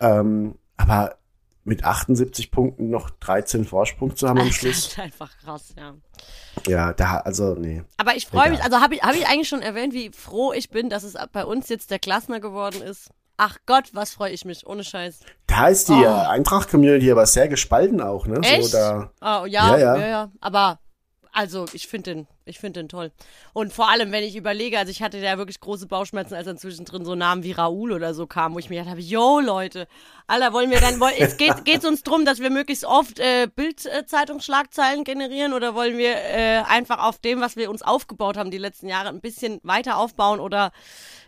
Ähm, aber mit 78 Punkten noch 13 Vorsprung zu haben am das Schluss. ist einfach krass, ja. Ja, da, also, nee. Aber ich freue mich, also habe ich, hab ich eigentlich schon erwähnt, wie froh ich bin, dass es bei uns jetzt der Klassner geworden ist. Ach Gott, was freue ich mich, ohne Scheiß. Da ist die Oh. Eintracht-Community aber sehr gespalten auch, ne? Echt? So, da, Oh, ja, Ja, ja. ja, ja, Aber, also, ich finde den, ich finde den toll. Und vor allem, wenn ich überlege, also ich hatte ja wirklich große Bauchschmerzen, als dann zwischendrin so Namen wie Raoul oder so kamen, wo ich mir gedacht habe, yo, Leute, Alter, wollen wir dann, woll, es geht geht's uns drum, dass wir möglichst oft äh, Bild-Zeitungsschlagzeilen generieren oder wollen wir äh, einfach auf dem, was wir uns aufgebaut haben die letzten Jahre, ein bisschen weiter aufbauen oder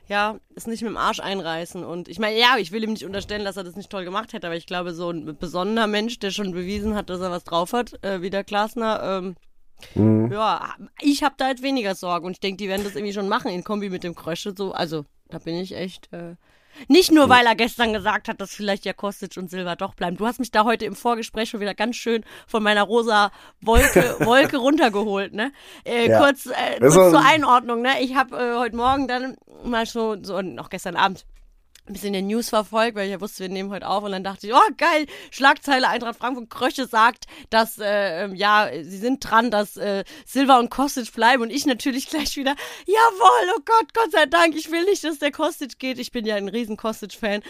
ja, es nicht mit dem Arsch einreißen. Und ich meine, ja, ich will ihm nicht unterstellen, dass er das nicht toll gemacht hätte, aber ich glaube, so ein besonderer Mensch, der schon bewiesen hat, dass er was drauf hat, äh, wie der Glasner, ähm, ja, ich habe da jetzt weniger Sorge und ich denke, die werden das irgendwie schon machen in Kombi mit dem Krösche. So, also, da bin ich echt. Äh, nicht nur, weil er gestern gesagt hat, dass vielleicht ja Kostic und Silva doch bleiben. Du hast mich da heute im Vorgespräch schon wieder ganz schön von meiner rosa Wolke, Wolke runtergeholt, ne? Äh, Ja. Kurz, äh, kurz zur Einordnung, ne? Ich habe äh, heute Morgen dann mal so, so und auch gestern Abend ein bisschen den News verfolgt, weil ich ja wusste, wir nehmen heute auf. Und dann dachte ich, oh geil, Schlagzeile Eintracht Frankfurt, Krösche sagt, dass, äh, ja, sie sind dran, dass äh, Silva und Kostic bleiben. Und ich natürlich gleich wieder, jawohl, oh Gott, Gott sei Dank, ich will nicht, dass der Kostic geht, ich bin ja ein riesen Kostic-Fan.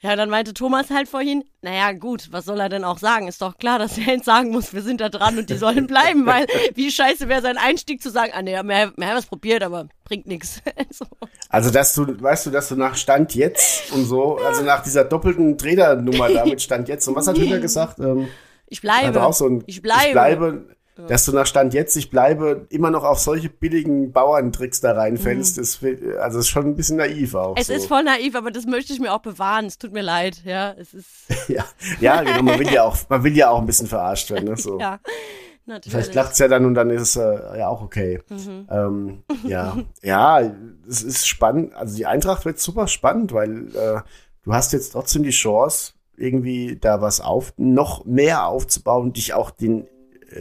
Ja, dann meinte Thomas halt vorhin, naja, gut, was soll er denn auch sagen? Ist doch klar, dass er jetzt sagen muss, wir sind da dran und die sollen bleiben, weil wie scheiße wäre sein Einstieg zu sagen, ah nee, wir, wir haben was probiert, aber bringt nichts. so. Also, dass du, weißt du, dass du nach Stand jetzt und so, also nach dieser doppelten Trainernummer da mit Stand jetzt, und was hat Hütter gesagt? Ähm, Ich bleibe. auch so ein, ich bleibe. Ich bleibe dass du nach Stand jetzt, ich bleibe, immer noch auf solche billigen Bauerntricks da reinfällst, Mhm. ist, also ist schon ein bisschen naiv auch. Es so. ist voll naiv, aber das möchte ich mir auch bewahren. Es tut mir leid, ja. Es ist, ja, ja, genau, man will ja auch, man will ja auch ein bisschen verarscht werden, ne, so. ja, natürlich. Vielleicht lacht's ja dann und dann ist es äh, ja auch okay. Mhm. Ähm, ja, ja, es ist spannend. Also die Eintracht wird super spannend, weil äh, du hast jetzt trotzdem die Chance, irgendwie da was auf, noch mehr aufzubauen, dich auch den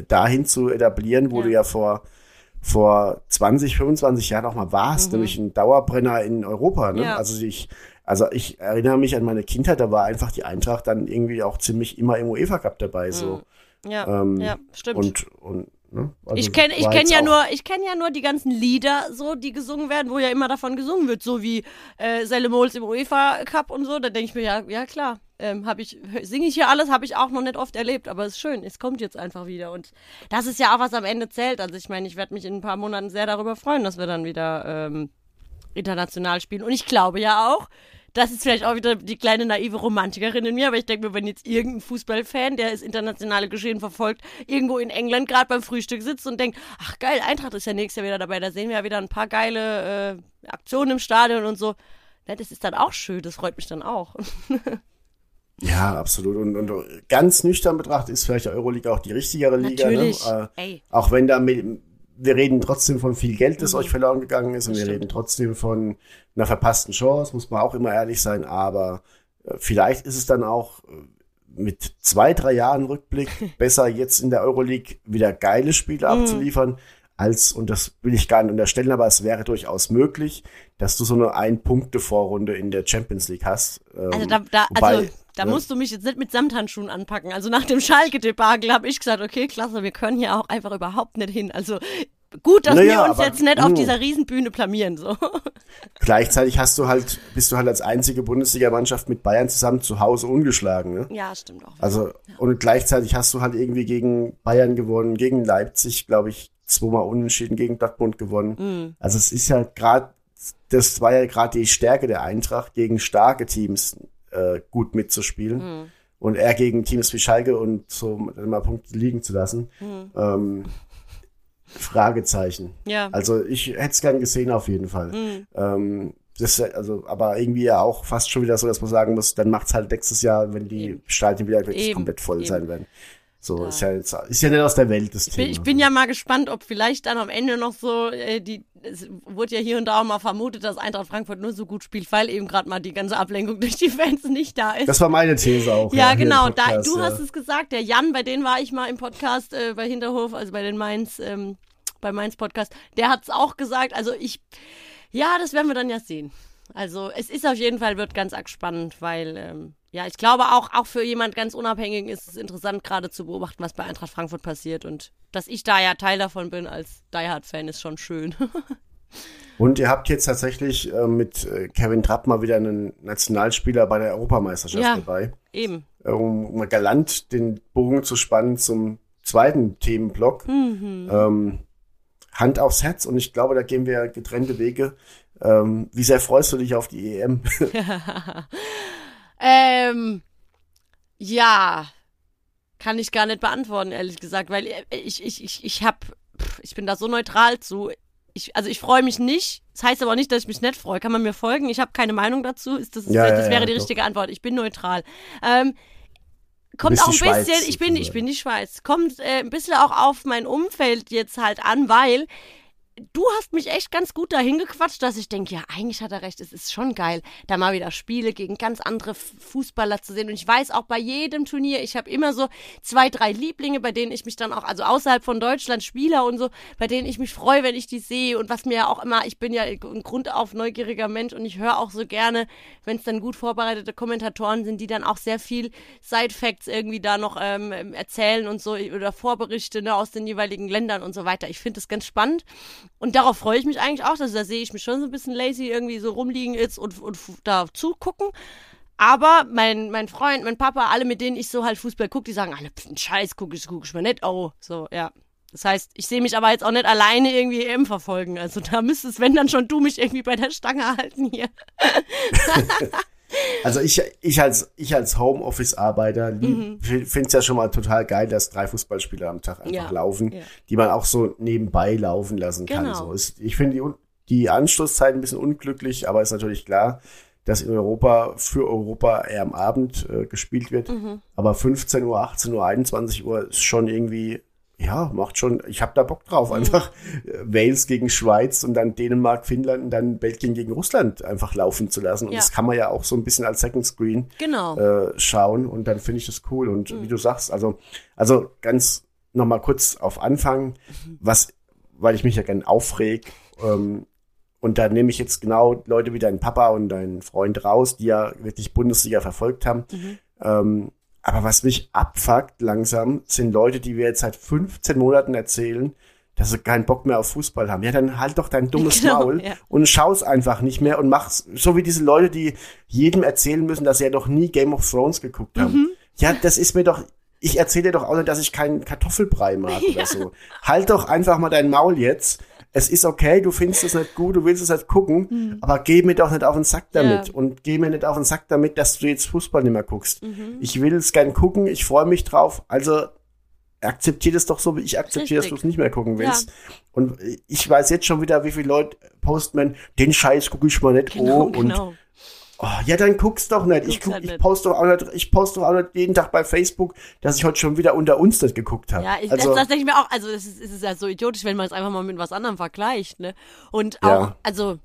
dahin zu etablieren, wo Ja. du ja vor vor 20, 25 Jahren auch mal warst, nämlich ein Dauerbrenner in Europa. Ne? Mhm. Ja. Also ich, also ich erinnere mich an meine Kindheit, da war einfach die Eintracht dann irgendwie auch ziemlich immer im UEFA Cup dabei. So. ja, ähm, ja, stimmt. Und, und ne? Also ich kenne ich kenn ja nur ich kenne ja nur die ganzen Lieder so die gesungen werden wo ja immer davon gesungen wird so wie äh, Selle Mols im UEFA Cup und so da denke ich mir ja ja klar ähm, habe ich singe ich hier alles habe ich auch noch nicht oft erlebt aber es ist schön es kommt jetzt einfach wieder und das ist ja auch was am Ende zählt also ich meine ich werde mich in ein paar Monaten sehr darüber freuen dass wir dann wieder ähm, international spielen und ich glaube ja auch das ist vielleicht auch wieder die kleine naive Romantikerin in mir, aber ich denke mir, wenn jetzt irgendein Fußballfan, der das internationale Geschehen verfolgt, irgendwo in England gerade beim Frühstück sitzt und denkt, ach geil, Eintracht ist ja nächstes Jahr wieder dabei, da sehen wir ja wieder ein paar geile äh, Aktionen im Stadion und so. Ja, das ist dann auch schön, das freut mich dann auch. Ja, absolut. Und, und ganz nüchtern betrachtet ist vielleicht die Euroleague auch die richtigere Liga. Natürlich. Ne? Äh. Mhm. Auch wenn da mit, wir reden trotzdem von viel Geld, das euch verloren gegangen ist, und wir stimmt. reden trotzdem von einer verpassten Chance, muss man auch immer ehrlich sein. Aber äh, vielleicht ist es dann auch äh, mit zwei, drei Jahren Rückblick besser, jetzt in der Euroleague wieder geile Spiele Mhm. abzuliefern. Als, und das will ich gar nicht unterstellen, aber es wäre durchaus möglich, dass du so eine Ein-Punkte-Vorrunde in der Champions League hast. Ähm, Also da, da, also, da ne? musst du mich jetzt nicht mit Samthandschuhen anpacken. Also nach dem Schalke-Debakel habe ich gesagt, okay, klasse, wir können hier auch einfach überhaupt nicht hin. Also gut, dass Naja, wir uns aber- jetzt nicht auf dieser Riesenbühne blamieren. So. Gleichzeitig hast du halt, bist du halt als einzige Bundesligamannschaft mit Bayern zusammen zu Hause ungeschlagen, ne? Ja, stimmt auch. Also, und gleichzeitig hast du halt irgendwie gegen Bayern gewonnen, gegen Leipzig, glaube ich, zweimal unentschieden, gegen Dortmund gewonnen. Also es ist ja gerade, das war ja gerade die Stärke der Eintracht, gegen starke Teams äh, gut mitzuspielen. Und er gegen Teams wie Schalke und so mal Punkte liegen zu lassen. Ähm, Fragezeichen. Ja. Also ich hätte es gern gesehen auf jeden Fall. Ähm, das, also, aber irgendwie ja auch fast schon wieder so, dass man sagen muss, dann macht's halt nächstes Jahr, wenn die Stadien wieder wirklich Eben, komplett voll eben. sein werden. So, ist ja jetzt, ist ja nicht aus der Welt, das Ich bin, Thema. ich bin ja mal gespannt, ob vielleicht dann am Ende noch so, äh, die, es wurde ja hier und da auch mal vermutet, dass Eintracht Frankfurt nur so gut spielt, weil eben gerade mal die ganze Ablenkung durch die Fans nicht da ist. das war meine These auch. ja, im genau. Da, Podcast, du ja. hast es gesagt. Der Jan, bei denen war ich mal im Podcast äh, bei Hinterhof, also bei den Mainz, ähm, bei Mainz Podcast. Der hat es auch gesagt. Also ich, ja, das werden wir dann ja sehen. Also es ist auf jeden Fall wird ganz arg spannend, weil ähm, ja, ich glaube auch auch für jemand ganz unabhängig ist es interessant gerade zu beobachten, was bei Eintracht Frankfurt passiert und dass ich da ja Teil davon bin als Die Hard Fan ist schon schön. Und ihr habt jetzt tatsächlich äh, mit äh, Kevin Trapp mal wieder einen Nationalspieler bei der Europameisterschaft Ja. dabei. Eben. Äh, um mal galant den Bogen zu spannen zum zweiten Themenblock. Mhm. Ähm, Hand aufs Herz und ich glaube, da gehen wir getrennte Wege. Ähm, wie sehr freust du dich auf die EM? Ähm, ja, kann ich gar nicht beantworten, ehrlich gesagt, weil ich, ich, ich, ich hab, ich bin da so neutral zu. Ich, also ich freue mich nicht. Das heißt aber auch nicht, dass ich mich nicht freue. Kann man mir folgen? Ich habe keine Meinung dazu. Ist das, Ja, das ja, wäre ja, die doch. richtige Antwort. Ich bin neutral. Ähm, kommt auch ein Schweiz, bisschen, ich bin, ich bin die Schweiz. Kommt äh, ein bisschen auch auf mein Umfeld jetzt halt an, weil du hast mich echt ganz gut dahin gequatscht, dass ich denke, ja, eigentlich hat er recht, es ist schon geil, da mal wieder Spiele gegen ganz andere Fußballer zu sehen. Und ich weiß auch bei jedem Turnier, ich habe immer so zwei, drei Lieblinge, bei denen ich mich dann auch, also außerhalb von Deutschland, Spieler und so, bei denen ich mich freue, wenn ich die sehe. Und was mir ja auch immer, ich bin ja ein Grund auf neugieriger Mensch und ich höre auch so gerne, wenn es dann gut vorbereitete Kommentatoren sind, die dann auch sehr viel Side-Facts irgendwie da noch ähm, erzählen und so oder Vorberichte ne, aus den jeweiligen Ländern und so weiter. Ich finde das ganz spannend. Und darauf freue ich mich eigentlich auch. Also da sehe ich mich schon so ein bisschen lazy irgendwie so rumliegen jetzt und, und da zugucken. Aber mein, mein Freund, mein Papa, alle, mit denen ich so halt Fußball gucke, die sagen alle, pf, Scheiß gucke ich, guck ich mir nicht. Oh, so, ja. Das heißt, ich sehe mich aber jetzt auch nicht alleine irgendwie EM verfolgen. Also da müsstest, wenn dann schon du mich irgendwie bei der Stange halten hier. Also ich, ich als, ich als Homeoffice-Arbeiter Mhm. finde es ja schon mal total geil, dass drei Fußballspieler am Tag einfach Ja, laufen, ja. die man auch so nebenbei laufen lassen kann. Genau. So ist, ich finde die, die Anschlusszeit ein bisschen unglücklich, aber ist natürlich klar, dass in Europa für Europa eher am Abend äh, gespielt wird. Mhm. Aber 15 Uhr, 18 Uhr, 21 Uhr ist schon irgendwie, ja, macht schon, ich habe da Bock drauf. Mhm. Einfach äh, Wales gegen Schweiz und dann Dänemark, Finnland und dann Belgien gegen Russland einfach laufen zu lassen. Und Ja. das kann man ja auch so ein bisschen als Second Screen Genau. äh, schauen und dann finde ich das cool. Und Mhm. wie du sagst, also, also ganz nochmal kurz auf Anfang, Mhm. was, weil ich mich ja gern aufreg, ähm, und da nehme ich jetzt genau Leute wie dein Papa und dein Freund raus, die ja wirklich Bundesliga verfolgt haben. Mhm. Ähm, aber was mich abfuckt langsam, sind Leute, die wir jetzt seit 15 Monaten erzählen, dass sie keinen Bock mehr auf Fußball haben. Ja, dann halt doch dein dummes Genau, Maul ja. und schau's einfach nicht mehr und mach's so wie diese Leute, die jedem erzählen müssen, dass sie ja noch nie Game of Thrones geguckt haben. Mhm. Ja, das ist mir doch, ich erzähle dir doch auch nicht, dass ich keinen Kartoffelbrei mag oder so. Halt doch einfach mal dein Maul jetzt. Es ist okay, du findest es nicht gut, du willst es nicht gucken, aber geh mir doch nicht auf den Sack damit Mhm. Ja. und geh mir nicht auf den Sack damit, dass du jetzt Fußball nicht mehr guckst. Mhm. Ich will es gern gucken, ich freue mich drauf, also akzeptiert es doch so, wie ich akzeptiere, dass du es nicht mehr gucken willst. Und ich weiß jetzt schon wieder, wie viele Leute posten, den Scheiß gucke ich mal nicht Genau, oh, und genau. Oh, ja, dann guck's doch nicht. Ich, Guck's guck, halt ich poste doch auch nicht, ich poste doch auch nicht jeden Tag bei Facebook, dass ich heute schon wieder unter uns nicht geguckt habe. Ja, ich, also, das, das denke ich mir auch, also es ist, ist ja so idiotisch, wenn man es einfach mal mit was anderem vergleicht, ne? Und auch, Ja. also,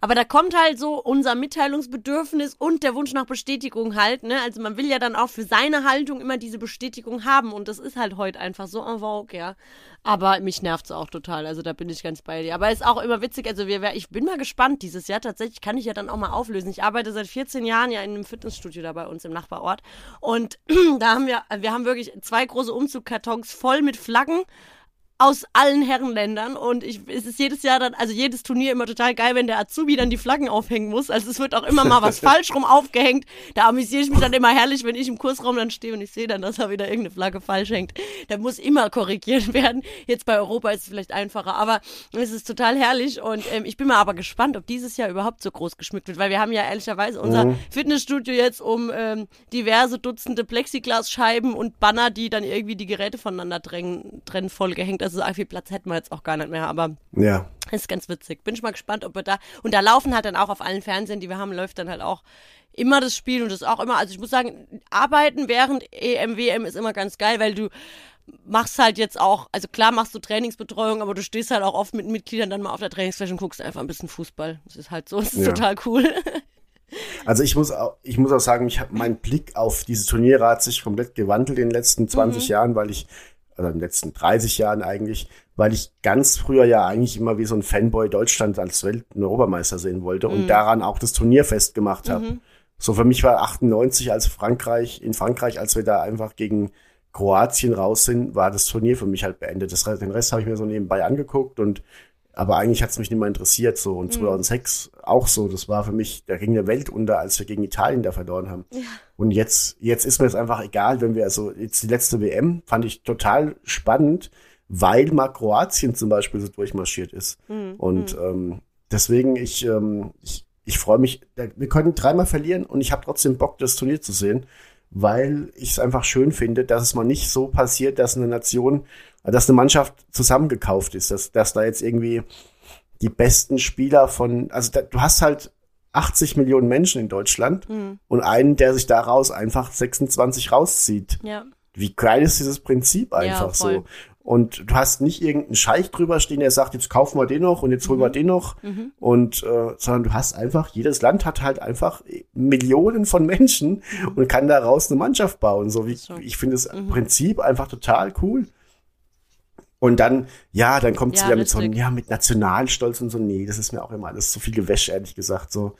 aber da kommt halt so unser Mitteilungsbedürfnis und der Wunsch nach Bestätigung halt, ne? Also man will ja dann auch für seine Haltung immer diese Bestätigung haben und das ist halt heute einfach so en vogue, ja. Aber mich nervt's auch total, also da bin ich ganz bei dir. Aber ist auch immer witzig, also wir, ich bin mal gespannt dieses Jahr, tatsächlich kann ich ja dann auch mal auflösen. Ich arbeite seit 14 Jahren ja in einem Fitnessstudio da bei uns im Nachbarort und da haben wir, wir haben wirklich zwei große Umzugkartons voll mit Flaggen aus allen Herrenländern und ich, es ist jedes Jahr dann, also jedes Turnier immer total geil, wenn der Azubi dann die Flaggen aufhängen muss. Also es wird auch immer mal was falsch rum aufgehängt. Da amüsiere ich mich dann immer herrlich, wenn ich im Kursraum dann stehe und ich sehe dann, dass da wieder irgendeine Flagge falsch hängt. Da muss immer korrigiert werden. Jetzt bei Europa ist es vielleicht einfacher, aber es ist total herrlich und ähm, ich bin mal aber gespannt, ob dieses Jahr überhaupt so groß geschmückt wird, weil wir haben ja ehrlicherweise unser Fitnessstudio jetzt um ähm, diverse Dutzende Plexiglasscheiben und Banner, die dann irgendwie die Geräte voneinander trennen, trennen vollgehängt. Also so viel Platz hätten wir jetzt auch gar nicht mehr, aber ja. ist ganz witzig. Bin ich mal gespannt, ob wir da. Und da laufen halt dann auch auf allen Fernsehen, die wir haben, läuft dann halt auch immer das Spiel und das auch immer. Also ich muss sagen, arbeiten während E EM, WM ist immer ganz geil, weil du machst halt jetzt auch, also klar machst du Trainingsbetreuung, aber du stehst halt auch oft mit Mitgliedern dann mal auf der Trainingsfläche und guckst einfach ein bisschen Fußball. Das ist halt so, das ist Ja. total cool. Also ich muss auch, ich muss auch sagen, ich habe mein Blick auf diese Turniere hat sich komplett gewandelt in den letzten 20 Jahren, weil ich, also in den letzten 30 Jahren eigentlich, weil ich ganz früher ja eigentlich immer wie so ein Fanboy Deutschland als Welt- und Europameister sehen wollte und daran auch das Turnier festgemacht habe. So für mich war 98 als Frankreich, in Frankreich, als wir da einfach gegen Kroatien raus sind, war das Turnier für mich halt beendet. Das, den Rest habe ich mir so nebenbei angeguckt und aber eigentlich hat es mich nicht mehr interessiert so und 2006 auch so. Das war für mich, da ging der Welt unter, als wir gegen Italien da verloren haben. Und jetzt, jetzt ist mir es einfach egal, wenn wir also jetzt die letzte WM fand ich total spannend, weil mal Kroatien zum Beispiel so durchmarschiert ist. Und ähm, deswegen ich, ähm, ich, ich freue mich. Wir können dreimal verlieren und ich habe trotzdem Bock, das Turnier zu sehen, weil ich es einfach schön finde, dass es mal nicht so passiert, dass eine Nation, dass eine Mannschaft zusammengekauft ist, dass, dass da jetzt irgendwie die besten Spieler von, also da, du hast halt 80 Millionen Menschen in Deutschland und einen, der sich daraus einfach 26 rauszieht. ja. Wie geil ist dieses Prinzip einfach voll. so? Und du hast nicht irgendeinen Scheich drüber stehen, der sagt, jetzt kaufen wir den noch und jetzt holen Mhm. wir den noch. Und äh, sondern du hast einfach, jedes Land hat halt einfach Millionen von Menschen und kann daraus eine Mannschaft bauen. So wie so. ich finde das Mhm. Prinzip einfach total cool. Und dann, ja, dann kommt Ja, wieder mit so einem, ja, mit Nationalstolz und so. Nee, das ist mir auch immer alles zu viel Gewäsch, ehrlich gesagt. So,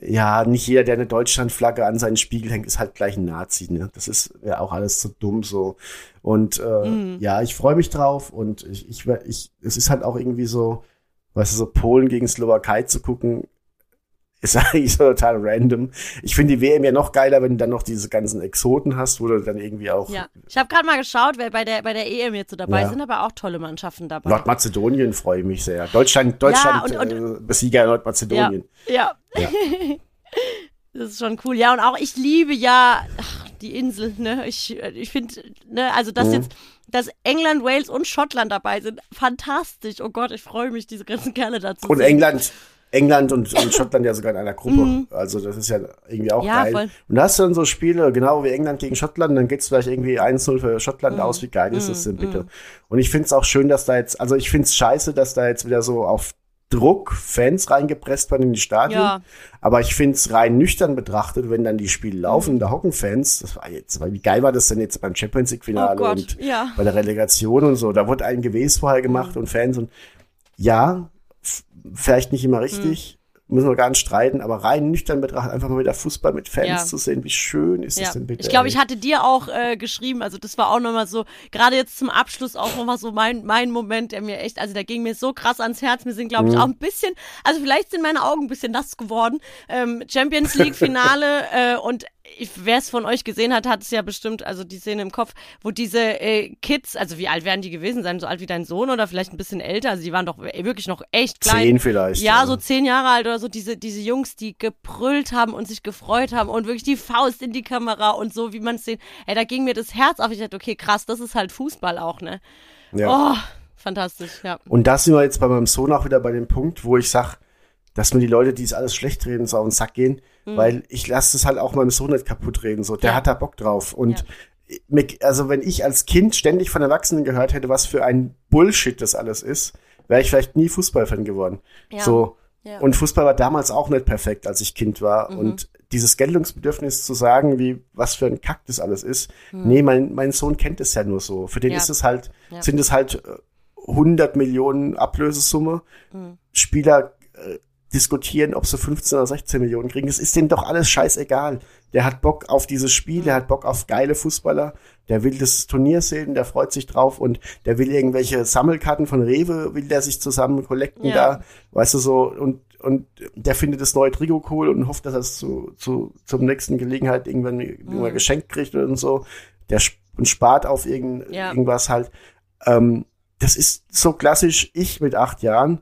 ja, nicht jeder, der eine Deutschlandflagge an seinen Spiegel hängt, ist halt gleich ein Nazi. Ne? Das ist ja auch alles so dumm so. Und äh, Mhm. ja, ich freue mich drauf und ich, ich, ich, es ist halt auch irgendwie so, weißt du, so Polen gegen Slowakei zu gucken, ist eigentlich so total random. Ich finde die WM ja noch geiler, wenn du dann noch diese ganzen Exoten hast, wo du dann irgendwie auch Ja. Ich habe gerade mal geschaut, wer bei der, bei der EM jetzt so dabei Ja. sind, aber auch tolle Mannschaften dabei. Nordmazedonien freue ich mich sehr. Deutschland, Deutschland, und- und- äh, Besieger Nordmazedonien. Ja. Ja. Das ist schon cool. Ja, und auch ich liebe ja ach, die Insel, ne? Ich, ich finde, ne, also dass Mhm. jetzt, dass England, Wales und Schottland dabei sind, fantastisch. Oh Gott, ich freue mich, diese ganzen Kerle dazu Und England, England und, und Schottland ja sogar in einer Gruppe. Also das ist ja irgendwie auch Mhm. Ja, geil. voll. Und da hast du dann so Spiele, genau wie England gegen Schottland, dann geht's vielleicht irgendwie 1-0 für Schottland Mhm. aus. Wie geil ist das denn bitte? Und ich find's auch schön, dass da jetzt, also ich find's scheiße, dass da jetzt wieder so auf Druck Fans reingepresst werden in die Stadien. Ja. Aber ich find's rein nüchtern betrachtet, wenn dann die Spiele laufen, da hocken Fans. Das war jetzt, wie geil war das denn jetzt beim Champions League Finale Oh und ja. bei der Relegation und so. Da wurde ein Gewäß vorher gemacht Mhm. und Fans und ja, vielleicht nicht immer richtig, müssen wir gar nicht streiten, aber rein nüchtern betrachtet, einfach mal wieder Fußball mit Fans Ja. zu sehen, wie schön ist Ja. das denn bitte? Ich glaube, ich hatte dir auch äh, geschrieben, also das war auch nochmal so, gerade jetzt zum Abschluss auch nochmal so mein, mein Moment, der mir echt, also der ging mir so krass ans Herz. Wir sind, glaube ich, auch ein bisschen, also vielleicht sind meine Augen ein bisschen nass geworden. Ähm, Champions League Finale äh, und wer es von euch gesehen hat, hat es ja bestimmt, also die Szene im Kopf, wo diese äh, Kids, also wie alt werden die gewesen sein? So alt wie dein Sohn oder vielleicht ein bisschen älter? Also die waren doch wirklich noch echt klein. Zehn vielleicht, Ja, ja. so zehn Jahre alt oder so, diese, diese Jungs, die gebrüllt haben und sich gefreut haben und wirklich die Faust in die Kamera und so, wie man es sehen. Ey, da ging mir das Herz auf. Ich dachte, okay, krass, das ist halt Fußball auch, ne? ja. Oh, fantastisch, ja. Und da sind wir jetzt bei meinem Sohn auch wieder bei dem Punkt, wo ich sag, dass mir die Leute, die es alles schlecht reden, so auf den Sack gehen, weil ich lasse es halt auch meinem Sohn nicht kaputt reden. So, der Mhm. Ja. hat da Bock drauf. Und mir, also wenn ich als Kind ständig von Erwachsenen gehört hätte, was für ein Bullshit das alles ist, wäre ich vielleicht nie Fußballfan geworden. Ja. So. Ja. Und Fußball war damals auch nicht perfekt, als ich Kind war. Mhm. Und dieses Geltungsbedürfnis zu sagen, wie, was für ein Kack das alles ist. Mhm. Nee, mein, mein Sohn kennt es ja nur so. Für den Ja. ist es halt, Ja. sind es halt äh, 100 Millionen Ablösesumme. Mhm. Spieler äh, diskutieren, ob sie 15 oder 16 Millionen kriegen. Das ist denen doch alles scheißegal. Der hat Bock auf dieses Spiel, der hat Bock auf geile Fußballer, der will das Turnier sehen, der freut sich drauf und der will irgendwelche Sammelkarten von Rewe, will der sich zusammen kollekten Ja. da, weißt du so, und, und der findet das neue Trikot cool und hofft, dass er es zu, zu, zum nächsten Gelegenheit irgendwann, Mhm. geschenkt kriegt und so. Der und spart auf irgend, Ja. irgendwas halt. Ähm, das ist so klassisch ich mit acht Jahren.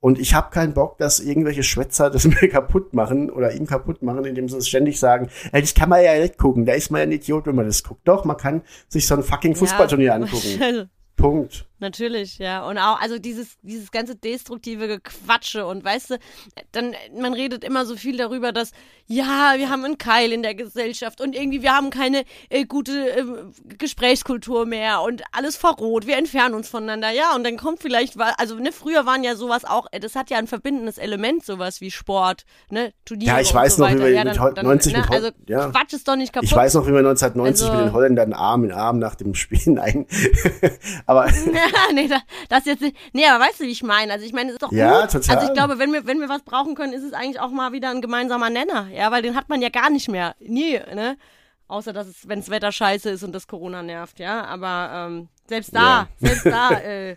Und ich habe keinen Bock, dass irgendwelche Schwätzer das mir kaputt machen oder ihm kaputt machen, indem sie es ständig sagen, ey, das kann man ja nicht gucken, da ist man ja ein Idiot, wenn man das guckt. Doch, man kann sich so ein fucking Fußballturnier Ja. angucken. Punkt. Natürlich, ja. Und auch, also dieses, dieses ganze destruktive Gequatsche und weißt du, dann, man redet immer so viel darüber, dass, ja, wir haben einen Keil in der Gesellschaft und irgendwie wir haben keine äh, gute äh, Gesprächskultur mehr und alles verroht, wir entfernen uns voneinander, ja, und dann kommt vielleicht, also, ne, früher waren ja sowas auch, äh, das hat ja ein verbindendes Element, sowas wie Sport, ne, Turniere Ja, ich und weiß so noch, wie wir ja, mit dann, Hol- dann, 90 ne, mit also ja. Quatsch ist doch nicht kaputt. Ich weiß noch, wie wir 1990 Also- mit den Holländern Arm in Arm nach dem Spiel, nein. Aber Ja, nee, da, das jetzt nicht. Nee, aber weißt du, wie ich meine? Also ich meine, es ist doch Ja, gut. total. Also ich glaube, wenn wir, wenn wir was brauchen können, ist es eigentlich auch mal wieder ein gemeinsamer Nenner. Ja, weil den hat man ja gar nicht mehr. Nie, ne? Außer dass es, wenn das Wetter scheiße ist und das Corona nervt, ja. Aber ähm, selbst da, Ja. selbst da, äh,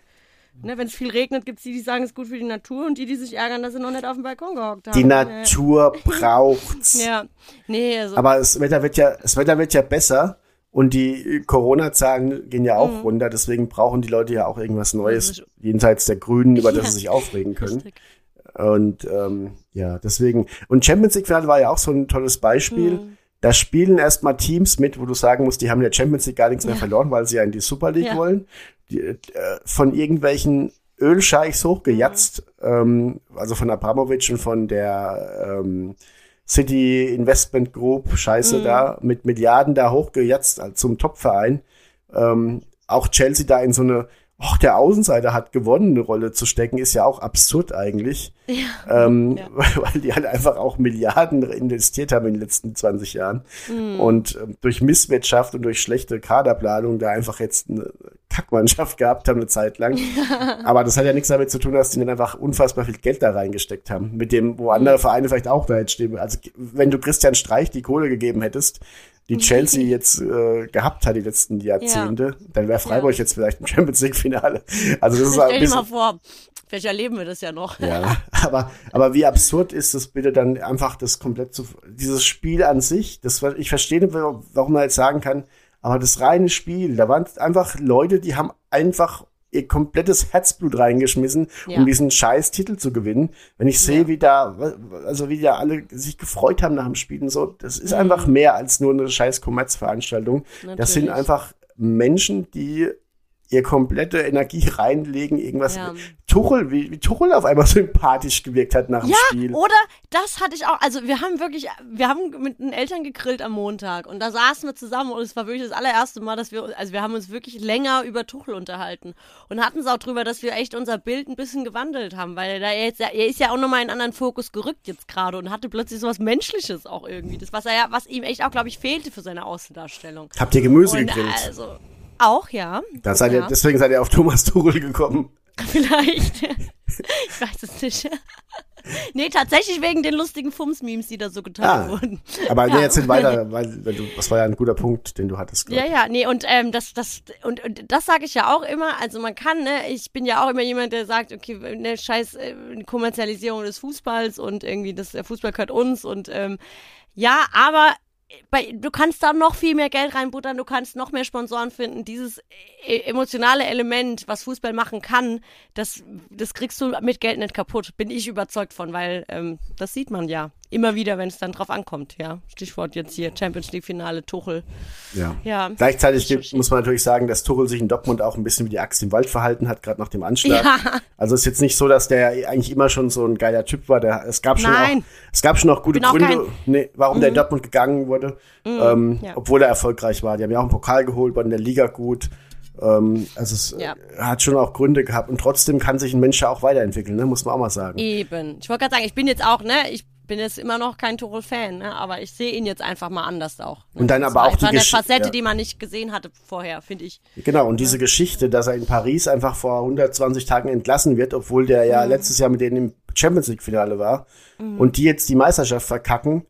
ne, wenn es viel regnet, gibt es die, die sagen, es ist gut für die Natur und die, die sich ärgern, dass sie noch nicht auf dem Balkon gehockt haben. die Natur braucht's. Ja. Nee, also. Aber das Wetter wird ja, das Wetter wird ja besser und die Corona-Zahlen gehen ja auch Mhm. runter, deswegen brauchen die Leute ja auch irgendwas Neues, jenseits der Grünen, über das Ja. sie sich aufregen können. Richtig. Und ähm, ja, deswegen. Und Champions League war ja auch so ein tolles Beispiel. Mhm. Da spielen erstmal Teams mit, wo du sagen musst, die haben in der Champions League gar nichts mehr verloren, weil sie ja in die Super League Ja. wollen. Die, äh, von irgendwelchen Ölscheichs hochgejatzt, ähm, also von Abramovic und von der ähm, City Investment Group, Scheiße Mhm. da, mit Milliarden da hochgejatzt als zum Topverein. Ähm, auch Chelsea da in so eine, ach, der Außenseiter hat gewonnen, eine Rolle zu stecken, ist ja auch absurd eigentlich. Ähm, Ja. Weil die halt einfach auch Milliarden investiert haben in den letzten 20 Jahren. Mhm. Und ähm, durch Misswirtschaft und durch schlechte Kaderplanung da einfach jetzt eine Kackmannschaft gehabt haben eine Zeit lang. Aber das hat ja nichts damit zu tun, dass die dann einfach unfassbar viel Geld da reingesteckt haben. Mit dem, wo Mhm. andere Vereine vielleicht auch da jetzt stehen. Also wenn du Christian Streich die Kohle gegeben hättest, die Chelsea jetzt äh, gehabt hat die letzten Jahrzehnte, dann wäre Freiburg jetzt vielleicht im Champions League Finale. Also das ist ein Stell dir mal bisschen, vor, vielleicht erleben wir das ja noch. ja, aber, aber wie absurd ist es bitte dann einfach das komplett zu, dieses Spiel an sich, das, ich verstehe nicht, warum man jetzt sagen kann, aber das reine Spiel, da waren einfach Leute, die haben einfach ihr komplettes Herzblut reingeschmissen, Ja. um diesen scheiß Titel zu gewinnen. Wenn ich sehe, Ja. wie da, also wie da alle sich gefreut haben nach dem Spiel und so, das Mhm. ist einfach mehr als nur eine scheiß Kommerzveranstaltung. Das sind einfach Menschen, die ihr komplette Energie reinlegen, irgendwas. Ja. Tuchel, wie, wie Tuchel auf einmal sympathisch gewirkt hat nach dem Ja, Spiel. oder das hatte ich auch. Also wir haben wirklich, wir haben mit den Eltern gegrillt am Montag und da saßen wir zusammen und es war wirklich das allererste Mal, dass wir, also wir haben uns wirklich länger über Tuchel unterhalten und hatten es auch drüber, dass wir echt unser Bild ein bisschen gewandelt haben, weil da jetzt, er ist ja auch nochmal in einen anderen Fokus gerückt jetzt gerade und hatte plötzlich so was Menschliches auch irgendwie. Das, was er ja, was ihm echt auch, glaube ich, fehlte für seine Außendarstellung. Habt ihr Gemüse Und gegrillt? also, auch, ja. Da seid ihr, ja. deswegen seid ihr auf Thomas Tuchel gekommen. Vielleicht. ich weiß es nicht. nee, tatsächlich wegen den lustigen Fums-Memes, die da so getan Ah, wurden. aber Ja. nee, erzähl weiter, weil, weil du, das war ja ein guter Punkt, den du hattest. glaub Ja, ja, nee, und ähm, das, das, und, und das sage ich ja auch immer, also man kann, ne, ich bin ja auch immer jemand, der sagt, okay, ne, scheiß äh, Kommerzialisierung des Fußballs und irgendwie, das, der Fußball gehört uns und ähm, ja, aber bei, du kannst da noch viel mehr Geld reinbuttern, du kannst noch mehr Sponsoren finden. Dieses äh, emotionale Element, was Fußball machen kann, das, das kriegst du mit Geld nicht kaputt. Bin ich überzeugt von, weil ähm, das sieht man ja immer wieder, wenn es dann drauf ankommt. Ja, Stichwort jetzt hier Champions League Finale Tuchel. Ja. Ja. Gleichzeitig gibt, muss man natürlich sagen, dass Tuchel sich in Dortmund auch ein bisschen wie die Axt im Wald verhalten hat, gerade nach dem Anschlag. Ja. Also ist jetzt nicht so, dass der eigentlich immer schon so ein geiler Typ war. Der, es gab schon Nein. auch, es gab schon auch gute auch Gründe, Mhm. nee, warum der in Dortmund gegangen wurde, ähm, ja. obwohl er erfolgreich war. Die haben ja auch einen Pokal geholt, waren in der Liga gut. Ähm, also es Ja. äh, hat schon auch Gründe gehabt und trotzdem kann sich ein Mensch ja auch weiterentwickeln, ne? muss man auch mal sagen. Eben. Ich wollte gerade sagen, ich bin jetzt auch, ne, ich bin jetzt immer noch kein Tuchel-Fan, ne, aber ich sehe ihn jetzt einfach mal anders auch. Ne? Und dann aber auch die eine Gesch- Facette, ja. die man nicht gesehen hatte vorher, finde ich. Genau, und diese Geschichte, dass er in Paris einfach vor 120 Tagen entlassen wird, obwohl der ja letztes Jahr mit denen im Champions League-Finale war und die jetzt die Meisterschaft verkacken,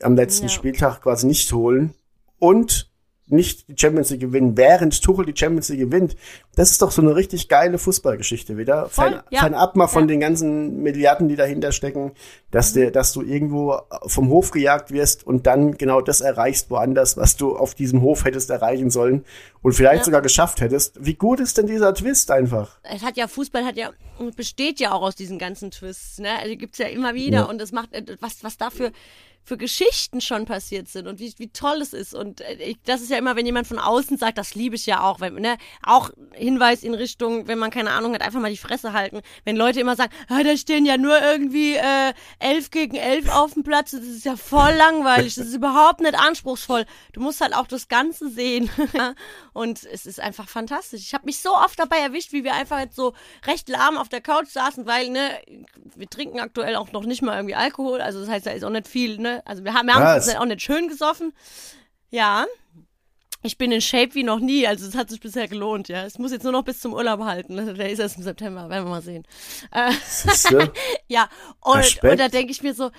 am letzten Ja. Spieltag quasi nicht holen und nicht die Champions League gewinnen, während Tuchel die Champions League gewinnt. Das ist doch so eine richtig geile Fußballgeschichte wieder. Voll, Fern, ja. fernab mal von Ja. den ganzen Milliarden, die dahinter stecken, dass, der, dass du irgendwo vom Hof gejagt wirst und dann genau das erreichst woanders, was du auf diesem Hof hättest erreichen sollen und vielleicht Ja. sogar geschafft hättest. Wie gut ist denn dieser Twist einfach? Es hat ja, Fußball hat ja, besteht ja auch aus diesen ganzen Twists, ne? Also, gibt's ja immer wieder und es macht, äh, was, was da für, Geschichten schon passiert sind und wie, wie toll es ist. Und äh, ich, das ist ja immer, wenn jemand von außen sagt, das liebe ich ja auch, wenn, ne? Auch Hinweis in Richtung, wenn man keine Ahnung hat, einfach mal die Fresse halten. Wenn Leute immer sagen, ah, da stehen ja nur irgendwie äh, elf gegen elf auf dem Platz, das ist ja voll langweilig, das ist überhaupt nicht anspruchsvoll. Du musst halt auch das Ganze sehen. und es ist einfach fantastisch. Ich habe mich so oft dabei erwischt, wie wir einfach jetzt so recht lahm auf der Couch saßen, weil, ne, wir trinken aktuell auch noch nicht mal irgendwie Alkohol, also das heißt, da ist auch nicht viel, ne? Also wir haben, wir haben uns auch nicht schön gesoffen. Ja. Ich bin in Shape wie noch nie, also es hat sich bisher gelohnt, ja. Es muss jetzt nur noch bis zum Urlaub halten. Der ist erst im September, werden wir mal sehen. Äh, ja, und, und da denke ich mir so,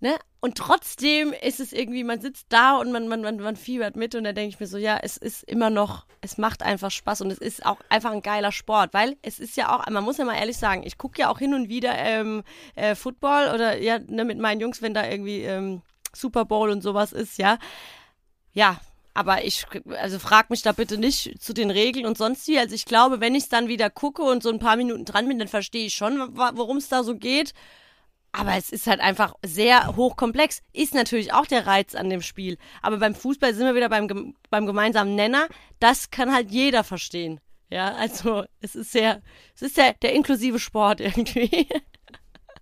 ne? Und trotzdem ist es irgendwie, man sitzt da und man, man, man, man fiebert mit und da denke ich mir so, ja, es ist immer noch, es macht einfach Spaß und es ist auch einfach ein geiler Sport, weil es ist ja auch, man muss ja mal ehrlich sagen, ich gucke ja auch hin und wieder ähm, äh, Football oder ja, ne, mit meinen Jungs, wenn da irgendwie ähm, Super Bowl und sowas ist, ja. Ja, aber ich, also frag mich da bitte nicht zu den Regeln und sonst wie. Also ich glaube, wenn ich es dann wieder gucke und so ein paar Minuten dran bin, dann verstehe ich schon, worum es da so geht. Aber es ist halt einfach sehr hochkomplex. Ist natürlich auch der Reiz an dem Spiel. Aber beim Fußball sind wir wieder beim, beim gemeinsamen Nenner. Das kann halt jeder verstehen. Ja, also es ist sehr, es ist der, der inklusive Sport irgendwie.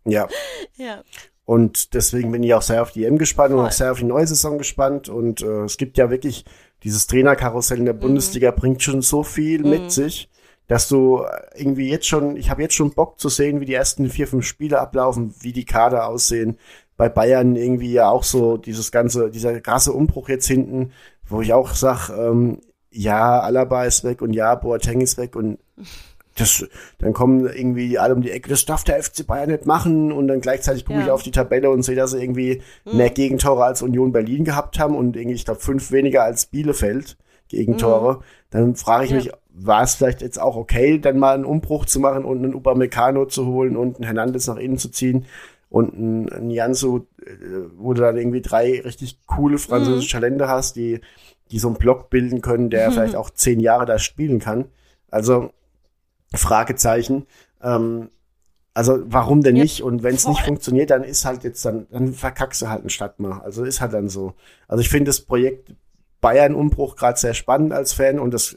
ja. ja. Und deswegen bin ich auch sehr auf die EM gespannt und Voll. auch sehr auf die neue Saison gespannt. Und äh, es gibt ja wirklich dieses Trainerkarussell in der Bundesliga bringt schon so viel mit sich, dass du äh, irgendwie jetzt schon, ich habe jetzt schon Bock zu sehen, wie die ersten vier, fünf Spiele ablaufen, wie die Kader aussehen. Bei Bayern irgendwie ja auch so dieses ganze, dieser krasse Umbruch jetzt hinten, wo ich auch sag, ähm, ja, Alaba ist weg und ja, Boateng ist weg und das, dann kommen irgendwie alle um die Ecke, das darf der FC Bayern nicht machen und dann gleichzeitig gucke ich Ja. auf die Tabelle und sehe, dass sie irgendwie mehr Gegentore als Union Berlin gehabt haben und irgendwie, ich glaube, fünf weniger als Bielefeld Gegentore. Dann frage ich Ja. mich, war es vielleicht jetzt auch okay, dann mal einen Umbruch zu machen und einen Upamecano zu holen und einen Hernandez nach innen zu ziehen und einen, einen Jansu, äh, wo du dann irgendwie drei richtig coole französische Talente hast, die, die so einen Block bilden können, der vielleicht auch zehn Jahre da spielen kann. Also, Fragezeichen. Ähm, also warum denn Ja, nicht? Und wenn es nicht funktioniert, dann ist halt jetzt dann, dann verkackst du halt einen Stadtmal. Also ist halt dann so. Also ich finde das Projekt Bayern-Umbruch gerade sehr spannend als Fan und das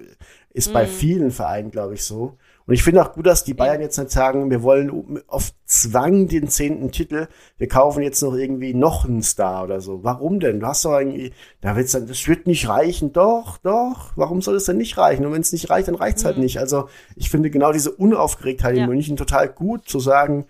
ist bei vielen Vereinen, glaube ich, so. Und ich finde auch gut, dass die Bayern jetzt nicht sagen, wir wollen auf Zwang den zehnten Titel, wir kaufen jetzt noch irgendwie noch einen Star oder so. Warum denn? Du hast doch irgendwie, da wird's dann, das wird nicht reichen. Doch, doch. Warum soll es denn nicht reichen? Und wenn es nicht reicht, dann reicht's halt nicht. Also ich finde genau diese Unaufgeregtheit Ja. in München total gut zu sagen,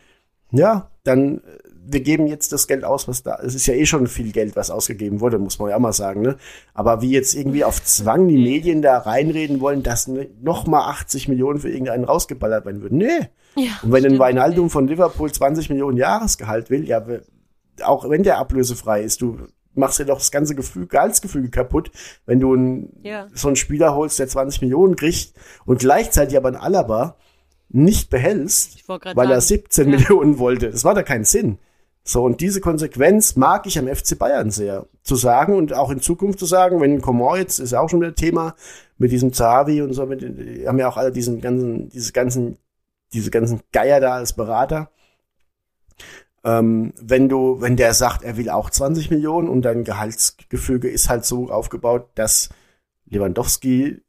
ja, dann äh, wir geben jetzt das Geld aus, was da. Es ist ja eh schon viel Geld, was ausgegeben wurde, muss man ja auch mal sagen. Ne? Aber wie jetzt irgendwie auf Zwang die Medien da reinreden wollen, dass ne, noch mal 80 Millionen für irgendeinen rausgeballert werden würden. Nee. Ja, Und wenn ein. Weinaldum von Liverpool 20 Millionen Jahresgehalt will, ja, auch wenn der ablösefrei ist, du machst dir doch das ganze Gefühl, Gehaltsgefüge kaputt, wenn du ein, Ja. so einen Spieler holst, der 20 Millionen kriegt und gleichzeitig aber ein Alaba nicht behältst, weil er sagen, 17 ja. Millionen wollte. Das war da keinen Sinn. So, und diese Konsequenz mag ich am FC Bayern sehr. Zu sagen und auch in Zukunft zu sagen, wenn Coman jetzt, ist ja auch schon wieder Thema, mit diesem Zahavi und so, mit, haben ja auch alle diesen ganzen, diese ganzen, diese ganzen Geier da als Berater. Ähm, wenn du, wenn der sagt, er will auch 20 Millionen und dein Gehaltsgefüge ist halt so aufgebaut, dass Lewandowski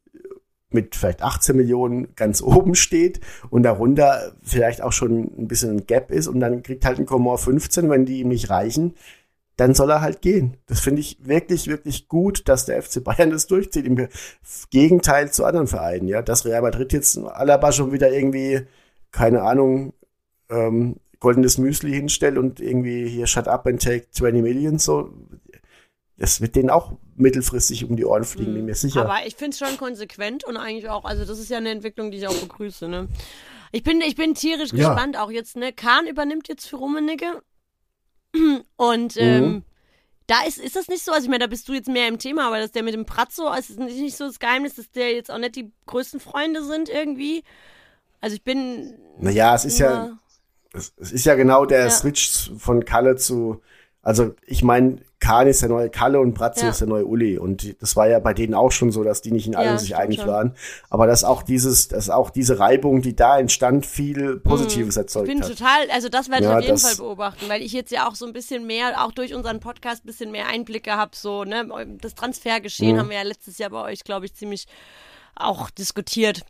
mit vielleicht 18 Millionen ganz oben steht und darunter vielleicht auch schon ein bisschen ein Gap ist und dann kriegt halt ein Coman 15, wenn die ihm nicht reichen, dann soll er halt gehen. Das finde ich wirklich, wirklich gut, dass der FC Bayern das durchzieht. Im Ge- Gegenteil zu anderen Vereinen, ja. Dass Real Madrid jetzt Alaba schon wieder irgendwie, keine Ahnung, ähm, goldenes Müsli hinstellt und irgendwie hier shut up and take 20 Million, so. Das wird denen auch mittelfristig um die Ohren fliegen, bin mir sicher. Aber ich finde es schon konsequent und eigentlich auch, also das ist ja eine Entwicklung, die ich auch begrüße, ne? Ich bin, ich bin tierisch Ja. gespannt auch jetzt, ne? Kahn übernimmt jetzt für Rummenigge. Und ähm, Mhm. da ist, ist das nicht so, also ich meine, da bist du jetzt mehr im Thema, aber dass der mit dem Pratzo, es ist nicht, so das Geheimnis, dass der jetzt auch nicht die größten Freunde sind irgendwie. Also ich bin. Naja, es ist ja, es ist ja genau der Ja. Switch von Kalle zu, also ich meine, Kahn ist der neue Kalle und Bratzo Ja. ist der neue Uli. Und das war ja bei denen auch schon so, dass die nicht in allem Ja, sich einig schon. waren. Aber dass auch dieses, dass auch diese Reibung, die da entstand, viel Positives Ich erzeugt bin hat. total, also das werde ich Ja, auf jeden Fall beobachten, weil ich jetzt ja auch so ein bisschen mehr, auch durch unseren Podcast ein bisschen mehr Einblicke habe, so, ne, das Transfergeschehen Mhm. haben wir ja letztes Jahr bei euch, glaube ich, ziemlich auch diskutiert.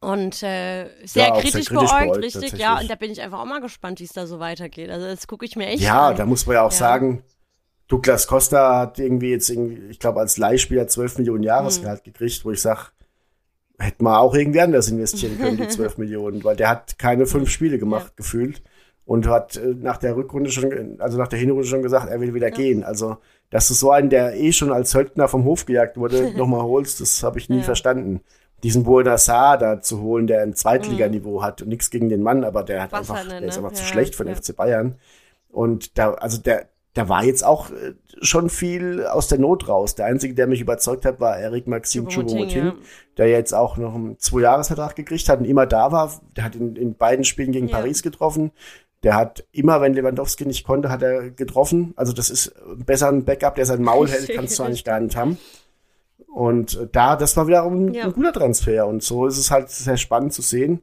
Und äh, sehr, Ja, auch sehr kritisch kritisch beäugt, richtig, ja. Und da bin ich einfach auch mal gespannt, wie es da so weitergeht. Also das gucke ich mir echt Ja, an. da muss man ja auch Ja. sagen, Douglas Costa hat irgendwie jetzt irgendwie, ich glaube, als Leihspieler 12 Millionen Jahresgehalt Hm. gekriegt, wo ich sag, hätte man auch irgendwie anders investieren können, die 12 Millionen, weil der hat keine fünf Spiele gemacht, gefühlt. Und hat äh, nach der Rückrunde schon, also nach der Hinrunde schon gesagt, er will wieder gehen. Also, dass du so einen, der eh schon als Söldner vom Hof gejagt wurde, nochmal holst, das habe ich nie verstanden. Diesen Buena Saar da zu holen, der ein Zweitliganiveau hat und nichts gegen den Mann, aber der hat Was einfach, nicht, der ist ne? einfach zu Ja, schlecht von ja. FC Bayern. Und da, also der, da war jetzt auch äh, schon viel aus der Not raus. Der einzige, der mich überzeugt hat, war Erik Maxim Choupo-Moting, ja. der jetzt auch noch einen Zwei-Jahres-Vertrag gekriegt hat und immer da war. Der hat in, in beiden Spielen gegen Ja. Paris getroffen. Der hat immer, wenn Lewandowski nicht konnte, hat er getroffen. Also das ist besser ein Backup, der sein Maul hält, kannst du eigentlich gar nicht haben. Und äh, da, das war wiederum Ja. ein guter Transfer. Und so ist es halt sehr spannend zu sehen,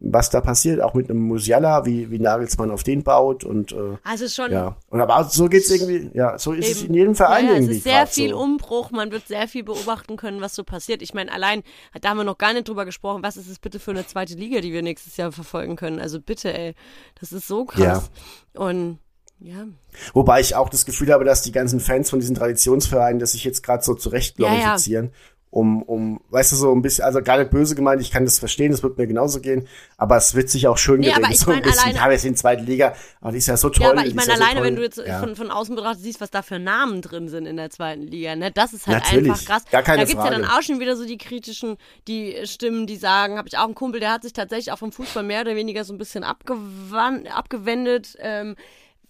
was da passiert. Auch mit einem Musiala, wie, wie Nagelsmann auf den baut. Und äh, Also schon ja. Und aber so geht's irgendwie, ja, so ist es Eben. in jedem Verein ja, ja, irgendwie. Es ist sehr viel so. Umbruch, man wird sehr viel beobachten können, was so passiert. Ich meine, allein, da haben wir noch gar nicht drüber gesprochen, was ist es bitte für eine zweite Liga, die wir nächstes Jahr verfolgen können. Also bitte, ey, das ist so krass. Und ja, Wobei ich auch das Gefühl habe, dass die ganzen Fans von diesen Traditionsvereinen, dass sich jetzt gerade so zurecht Ja, ja. Um, um, weißt du, so ein bisschen, also gar nicht böse gemeint, ich kann das verstehen, das wird mir genauso gehen, aber es wird sich auch schön Nee, geredet, so ein bisschen. Ich habe jetzt in der zweiten Liga, aber die ist ja so toll. ja aber ich meine, ja so alleine, toll. wenn du jetzt ja. von, von außen betrachtet siehst, was da für Namen drin sind in der zweiten Liga, ne, das ist halt Natürlich, einfach krass. gar keine da gibt's ja dann Frage. auch schon wieder so die kritischen, die Stimmen, die sagen, habe ich auch einen Kumpel, der hat sich tatsächlich auch vom Fußball mehr oder weniger so ein bisschen abgewan abgewendet, ähm,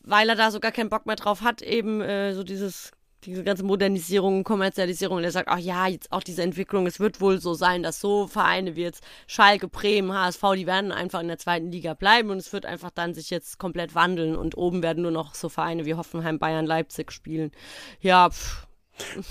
weil er da so gar keinen Bock mehr drauf hat, eben äh, so dieses diese ganze Modernisierung, Kommerzialisierung, und er sagt, ach ja, jetzt auch diese Entwicklung, es wird wohl so sein, dass so Vereine wie jetzt Schalke, Bremen, HSV, die werden einfach in der zweiten Liga bleiben und es wird einfach dann sich jetzt komplett wandeln und oben werden nur noch so Vereine wie Hoffenheim, Bayern, Leipzig spielen. Ja, pff,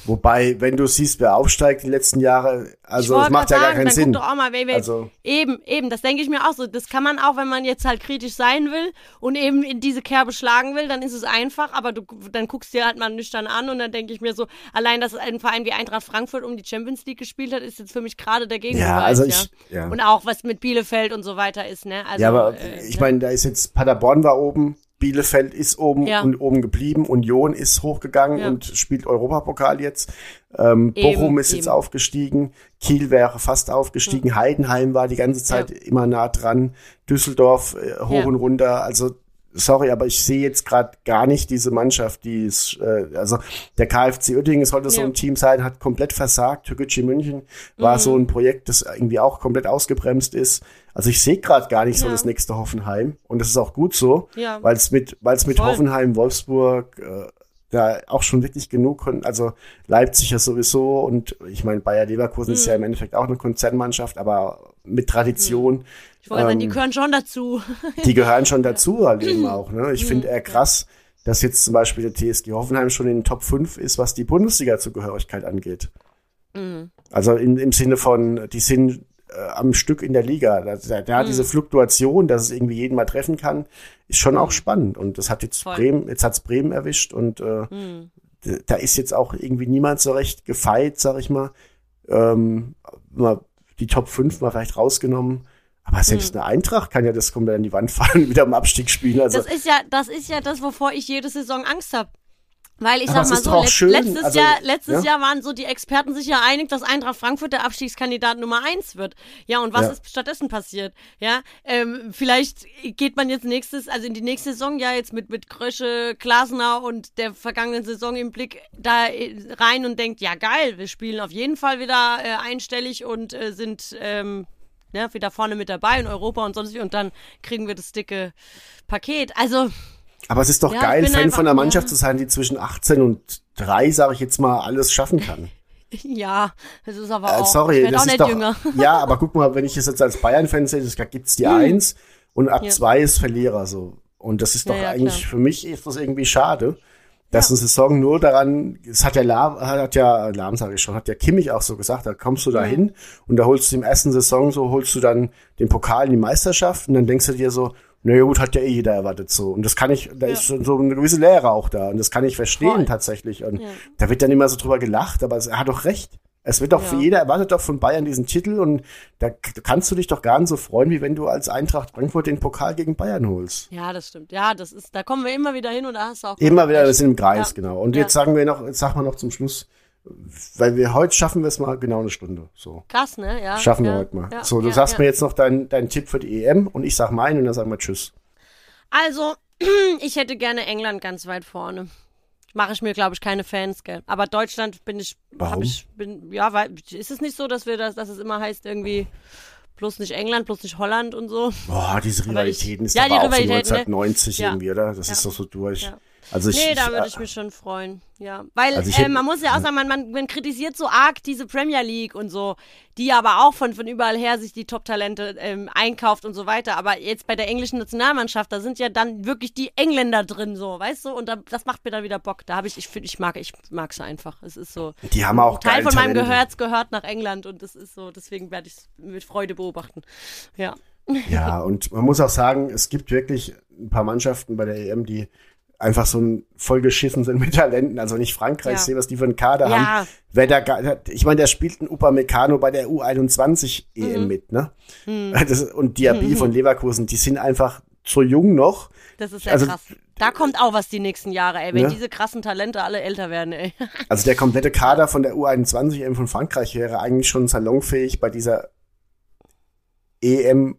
Wobei, wenn du siehst, wer aufsteigt die letzten Jahre, also wollte macht ja grad gar sagen, keinen dann Sinn. Guck doch auch mal, wer, wer, Also- eben, eben, das denke ich mir auch so. Das kann man auch, wenn man jetzt halt kritisch sein will und eben in diese Kerbe schlagen will, dann ist es einfach, aber du, dann guckst dir halt mal nüchtern an und dann denke ich mir so, allein, dass ein Verein wie Eintracht Frankfurt um die Champions League gespielt hat, ist jetzt für mich gerade der Gegenbeweis. Ja, also ich- ja. Und auch was mit Bielefeld und so weiter ist, ne? Also, ja, aber äh, ich ne? meine, da ist jetzt Paderborn war oben, Bielefeld ist oben Ja. und oben geblieben, Union ist hochgegangen Ja. und spielt Europapokal jetzt. Ähm, Eben, Bochum ist jetzt eben. aufgestiegen, Kiel wäre fast aufgestiegen, Heidenheim war die ganze Zeit immer nah dran, Düsseldorf äh, hoch Ja. und runter. Also sorry, aber ich sehe jetzt gerade gar nicht diese Mannschaft, die ist, äh, also der KfC Uerdingen sollte so Ja. ein Team sein, hat komplett versagt. Türkgücü München war Mhm. so ein Projekt, das irgendwie auch komplett ausgebremst ist. Also ich sehe gerade gar nicht so Ja. das nächste Hoffenheim und das ist auch gut so, Ja. weil es mit, weil es mit Voll. Hoffenheim, Wolfsburg äh, da auch schon wirklich genug, kon- also Leipzig ja sowieso und ich meine Bayer Leverkusen ist ja im Endeffekt auch eine Konzernmannschaft, aber mit Tradition. ich wollte sagen, die ähm, gehören schon dazu. die gehören schon dazu halt eben auch. Ne? Mhm. Ich finde eher krass, dass jetzt zum Beispiel der TSG Hoffenheim schon in den Top 5 ist, was die Bundesliga-Zugehörigkeit angeht. Mhm. Also in, im Sinne von, die sind äh, am Stück in der Liga. Da, da Mhm. diese Fluktuation, dass es irgendwie jeden mal treffen kann, ist schon auch spannend. Und das hat jetzt Voll. Bremen, jetzt hat's Bremen erwischt und äh, Mhm. da ist jetzt auch irgendwie niemand so recht gefeit, sag ich mal. Ähm, mal die Top 5 mal vielleicht rausgenommen. Aber Mhm. selbst eine Eintracht kann ja das komplett an die Wand fallen, wieder im Abstieg spielen. Also Das ist ja, das ist ja das, wovor ich jede Saison Angst habe. Weil ich sag mal so, doch auch letz- schön, letztes, also, Jahr, letztes ja. Jahr waren so die Experten sich ja einig, dass Eintracht Frankfurt der Abstiegskandidat Nummer eins wird. Ja, und was Ja. ist stattdessen passiert? Ja, ähm, vielleicht geht man jetzt nächstes, also in die nächste Saison ja jetzt mit, mit Krösche, Glasner und der vergangenen Saison im Blick da äh, rein und denkt, ja geil, wir spielen auf jeden Fall wieder äh, einstellig und äh, sind ähm, ja, wieder vorne mit dabei in Europa und sonst wie und dann kriegen wir das dicke Paket. Also Aber es ist doch Ja, geil, Fan einfach- von einer Mannschaft ja. zu sein, die zwischen 18 und 3, sage ich jetzt mal, alles schaffen kann. Ja, das ist aber Äh, auch. sorry, ich werd das auch ist nicht doch. jünger. Ja, aber guck mal, wenn ich es jetzt als Bayern-Fan sehe, da gibt's die Eins und ab Ja. zwei ist Verlierer so. Und das ist Ja, doch ja, eigentlich, klar. für mich ist das irgendwie schade, dass eine Saison nur daran, es hat ja Lahm, hat ja, Lahm sage ich schon, hat ja Kimmich auch so gesagt, da kommst du da hin und da holst du im ersten Saison so, holst du dann den Pokal in die Meisterschaft und dann denkst du dir so, na ja, gut, hat ja eh jeder erwartet so. Und das kann ich, da ist schon so eine gewisse Lehre auch da. Und das kann ich verstehen Voll. tatsächlich. Und da wird dann immer so drüber gelacht, aber es- er hat doch recht. Es wird doch für Ja. jeder erwartet doch von Bayern diesen Titel und da kannst du dich doch gar nicht so freuen, wie wenn du als Eintracht Frankfurt den Pokal gegen Bayern holst. Ja, das stimmt. Ja, das ist, da kommen wir immer wieder hin und da hast du auch. Immer wieder, wir sind im Kreis, Ja. genau. Und Ja. jetzt sagen wir noch, jetzt sagen wir noch zum Schluss, weil wir heute schaffen wir es mal genau eine Stunde. So. Krass, ne? Ja. Schaffen wir ja, heute mal. Ja, so, du ja, sagst mir jetzt noch deinen deinen Tipp für die EM und ich sag meinen und dann sagen wir Tschüss. Also, ich hätte gerne England ganz weit vorne. Mache ich mir, glaube ich, keine Fans, gell? Aber Deutschland bin ich, Warum? ich, bin, ja, weil, ist es nicht so, dass wir das, dass es immer heißt, irgendwie, bloß nicht England, bloß nicht Holland und so? Boah, diese Rivalitäten ich- ist ja, aber die auch Rivalitäten, ne? 1990 Ja. irgendwie, oder? Das ist doch so durch. Ja. Also ich, Nee, da würde äh, ich mich schon freuen. Ja, weil Also äh, man muss ja auch sagen, man, man, man kritisiert so arg diese Premier League und so, die aber auch von, von überall her sich die Top-Talente ähm, einkauft und so weiter. Aber jetzt bei der englischen Nationalmannschaft, da sind ja dann wirklich die Engländer drin, so, weißt du? Und da, das macht mir dann wieder Bock. Da habe ich, ich finde, ich mag, ich mag es einfach. Es ist so. die haben auch Teil von meinem Talente. Gehör gehört nach England und das ist so, deswegen werde ich es mit Freude beobachten. Ja. Ja, und man muss auch sagen, es gibt wirklich ein paar Mannschaften bei der EM, die einfach so ein vollgeschissen sind mit Talenten. Also nicht Frankreich, Ja. sehe, was die für einen Kader Ja. haben. Wer da, gar- ich meine, der spielt ein Upamecano bei der U21 EM Mhm. mit, ne? Das, und Diaby von Leverkusen, die sind einfach zu jung noch. Das ist ja Also- krass. Da kommt auch was die nächsten Jahre, ey. Wenn Ne? diese krassen Talente alle älter werden, ey. Also der komplette Kader von der U21 EM von Frankreich wäre eigentlich schon salonfähig bei dieser EM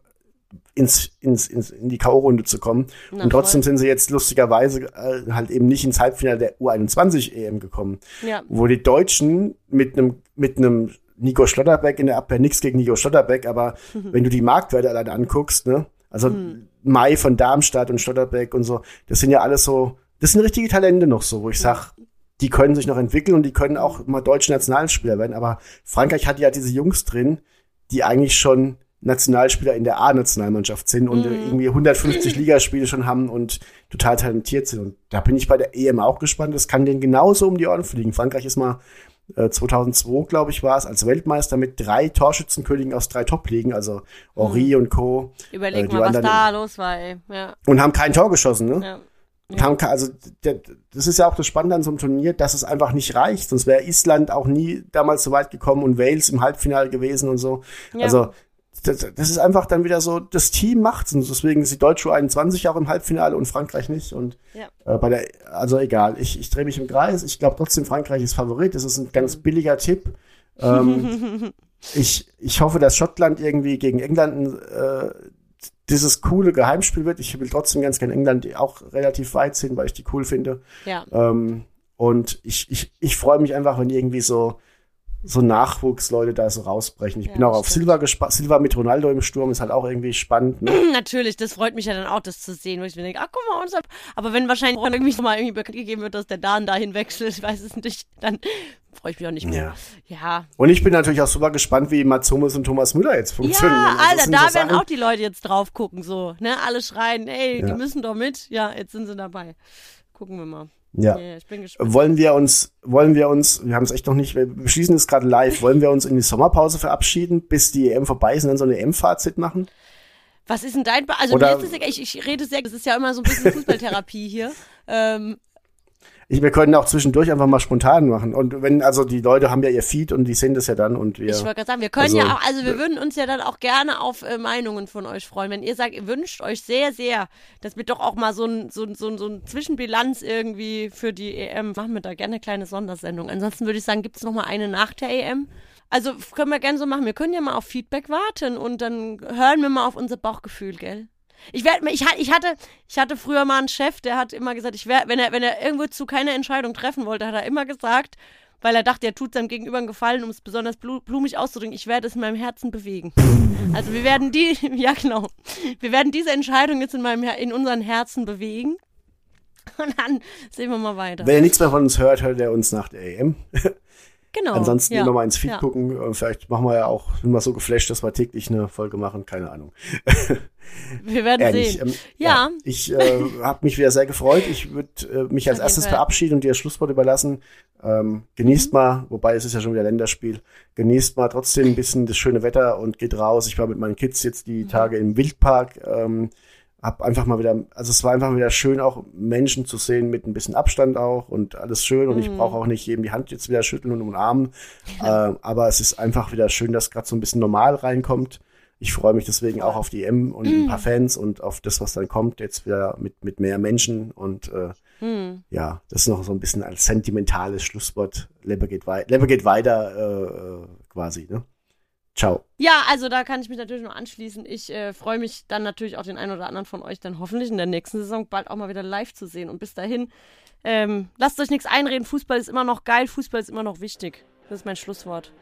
ins, ins, ins, in die K.O.-Runde zu kommen. Na, und trotzdem voll. sind sie jetzt lustigerweise äh, halt eben nicht ins Halbfinale der U21 EM gekommen. Ja. Wo die Deutschen mit einem mit einem Nico Schlotterbeck in der Abwehr, nichts gegen Nico Schlotterbeck, aber Mhm. wenn du die Marktwerte alleine anguckst, ne, also Mai von Darmstadt und Schlotterbeck und so, das sind ja alles so, das sind richtige Talente noch so, wo ich sag, die können sich noch entwickeln und die können auch mal deutsche Nationalspieler werden, aber Frankreich hat ja diese Jungs drin, die eigentlich schon Nationalspieler in der A-Nationalmannschaft sind und Mhm. irgendwie 150 Ligaspiele schon haben und total talentiert sind. Und da bin ich bei der EM auch gespannt. Das kann denen genauso um die Ohren fliegen. Frankreich ist mal äh, 2002, glaube ich, war es, als Weltmeister mit drei Torschützenkönigen aus drei Top-Ligen, also Henri und Co. Überleg Äh, mal, was da los war, ey. Ja, Und haben kein Tor geschossen, ne? ja. Haben, ke- also das ist ja auch das Spannende an so einem Turnier, dass es einfach nicht reicht. Sonst wäre Island auch nie damals so weit gekommen und Wales im Halbfinale gewesen und so. Ja. Also das, das ist einfach dann wieder so, das Team macht's und deswegen ist die deutsche U21 auch im Halbfinale und Frankreich nicht. Und Ja. äh, bei der, also egal, ich, ich drehe mich im Kreis. Ich glaube trotzdem, Frankreich ist Favorit. Das ist ein ganz billiger Tipp. Ähm, ich, ich hoffe, dass Schottland irgendwie gegen England äh, dieses coole Geheimspiel wird. Ich will trotzdem ganz gerne England auch relativ weit sehen, weil ich die cool finde. ja. Ähm, und ich, ich, ich freue mich einfach, wenn irgendwie so, so Nachwuchsleute da so rausbrechen. Ich Ja, bin auch auf stimmt. Silva gespannt. Silva mit Ronaldo im Sturm ist halt auch irgendwie spannend. Ne? Natürlich, das freut mich ja dann auch, das zu sehen, wo ich mir denke, ach guck mal, unser. Aber wenn wahrscheinlich auch irgendwie mal irgendwie bekannt gegeben wird, dass der Dan dahin wechselt, ich weiß es nicht, dann freue ich mich auch nicht mehr. Ja. Und ich bin natürlich auch super gespannt, wie Mats Hummels und Thomas Müller jetzt funktionieren. Ja, Also Alter, da werden auch die Leute jetzt drauf gucken, so, ne? Alle schreien, ey, die Ja. müssen doch mit. Ja, jetzt sind sie dabei. Gucken wir mal. Ja. Ja, ich bin gespannt. Wollen wir uns, wollen wir uns, wir haben es echt noch nicht, wir beschließen es gerade live, wollen wir uns in die Sommerpause verabschieden, bis die EM vorbei ist und dann so eine EM-Fazit machen? Was ist denn dein, Be also Oder- mir ist es ich, ich rede sehr, das ist ja immer so ein bisschen Fußballtherapie hier. Ähm, Ich, wir können auch zwischendurch einfach mal spontan machen. Und wenn, also die Leute haben ja ihr Feed und die sehen das ja dann und wir. Ich wollte gerade sagen, wir können Also- ja auch, also wir würden uns ja dann auch gerne auf äh, Meinungen von euch freuen. Wenn ihr sagt, ihr wünscht euch sehr, sehr, dass wir doch auch mal so ein, so ein, so ein, so ein Zwischenbilanz irgendwie für die EM machen wir da gerne eine kleine Sondersendung. Ansonsten würde ich sagen, gibt es noch mal eine nach der EM? Also können wir gerne so machen. Wir können ja mal auf Feedback warten und dann hören wir mal auf unser Bauchgefühl, gell? Ich werde ich, ich hatte ich hatte früher mal einen Chef, der hat immer gesagt, ich wär, wenn er wenn er irgendwo zu keine Entscheidung treffen wollte, hat er immer gesagt, weil er dachte, er tut seinem Gegenüber einen Gefallen, um es besonders blu blumig auszudrücken, ich werde es in meinem Herzen bewegen. Also wir werden die, ja genau, wir werden diese Entscheidung jetzt in meinem in unseren Herzen bewegen. Und dann sehen wir mal weiter. Wenn ihr nichts mehr von uns hört, hört ihr uns nach der EM. genau. Ansonsten ja. immer mal ins Feed ja. gucken. Und Vielleicht machen wir ja auch, wir so geflasht, dass wir täglich eine Folge machen. Keine Ahnung. Wir werden Ehrlich. sehen. Ähm, Ja. Ich äh, habe mich wieder sehr gefreut. Ich würde äh, mich als Auf erstes verabschieden und dir das Schlusswort überlassen. Ähm, genießt Mhm. mal, wobei es ist ja schon wieder Länderspiel, genießt mal trotzdem ein bisschen das schöne Wetter und geht raus. Ich war mit meinen Kids jetzt Mhm. die Tage im Wildpark. Ähm, hab einfach mal wieder, also es war einfach wieder schön, auch Menschen zu sehen mit ein bisschen Abstand auch und alles schön. Und ich Mhm. brauche auch nicht jedem die Hand jetzt wieder schütteln und umarmen. Ähm, aber es ist einfach wieder schön, dass gerade so ein bisschen normal reinkommt. Ich freue mich deswegen auch auf die EM und ein paar Fans und auf das, was dann kommt, jetzt wieder mit, mit mehr Menschen. Und äh, ja, das ist noch so ein bisschen als sentimentales Schlusswort. Lebe geht, wei Lebe geht weiter äh, äh, quasi. Ne? Ciao. Ja, also da kann ich mich natürlich nur anschließen. Ich äh, freue mich dann natürlich auch den einen oder anderen von euch dann hoffentlich in der nächsten Saison bald auch mal wieder live zu sehen. Und bis dahin, ähm, lasst euch nichts einreden. Fußball ist immer noch geil, Fußball ist immer noch wichtig. Das ist mein Schlusswort.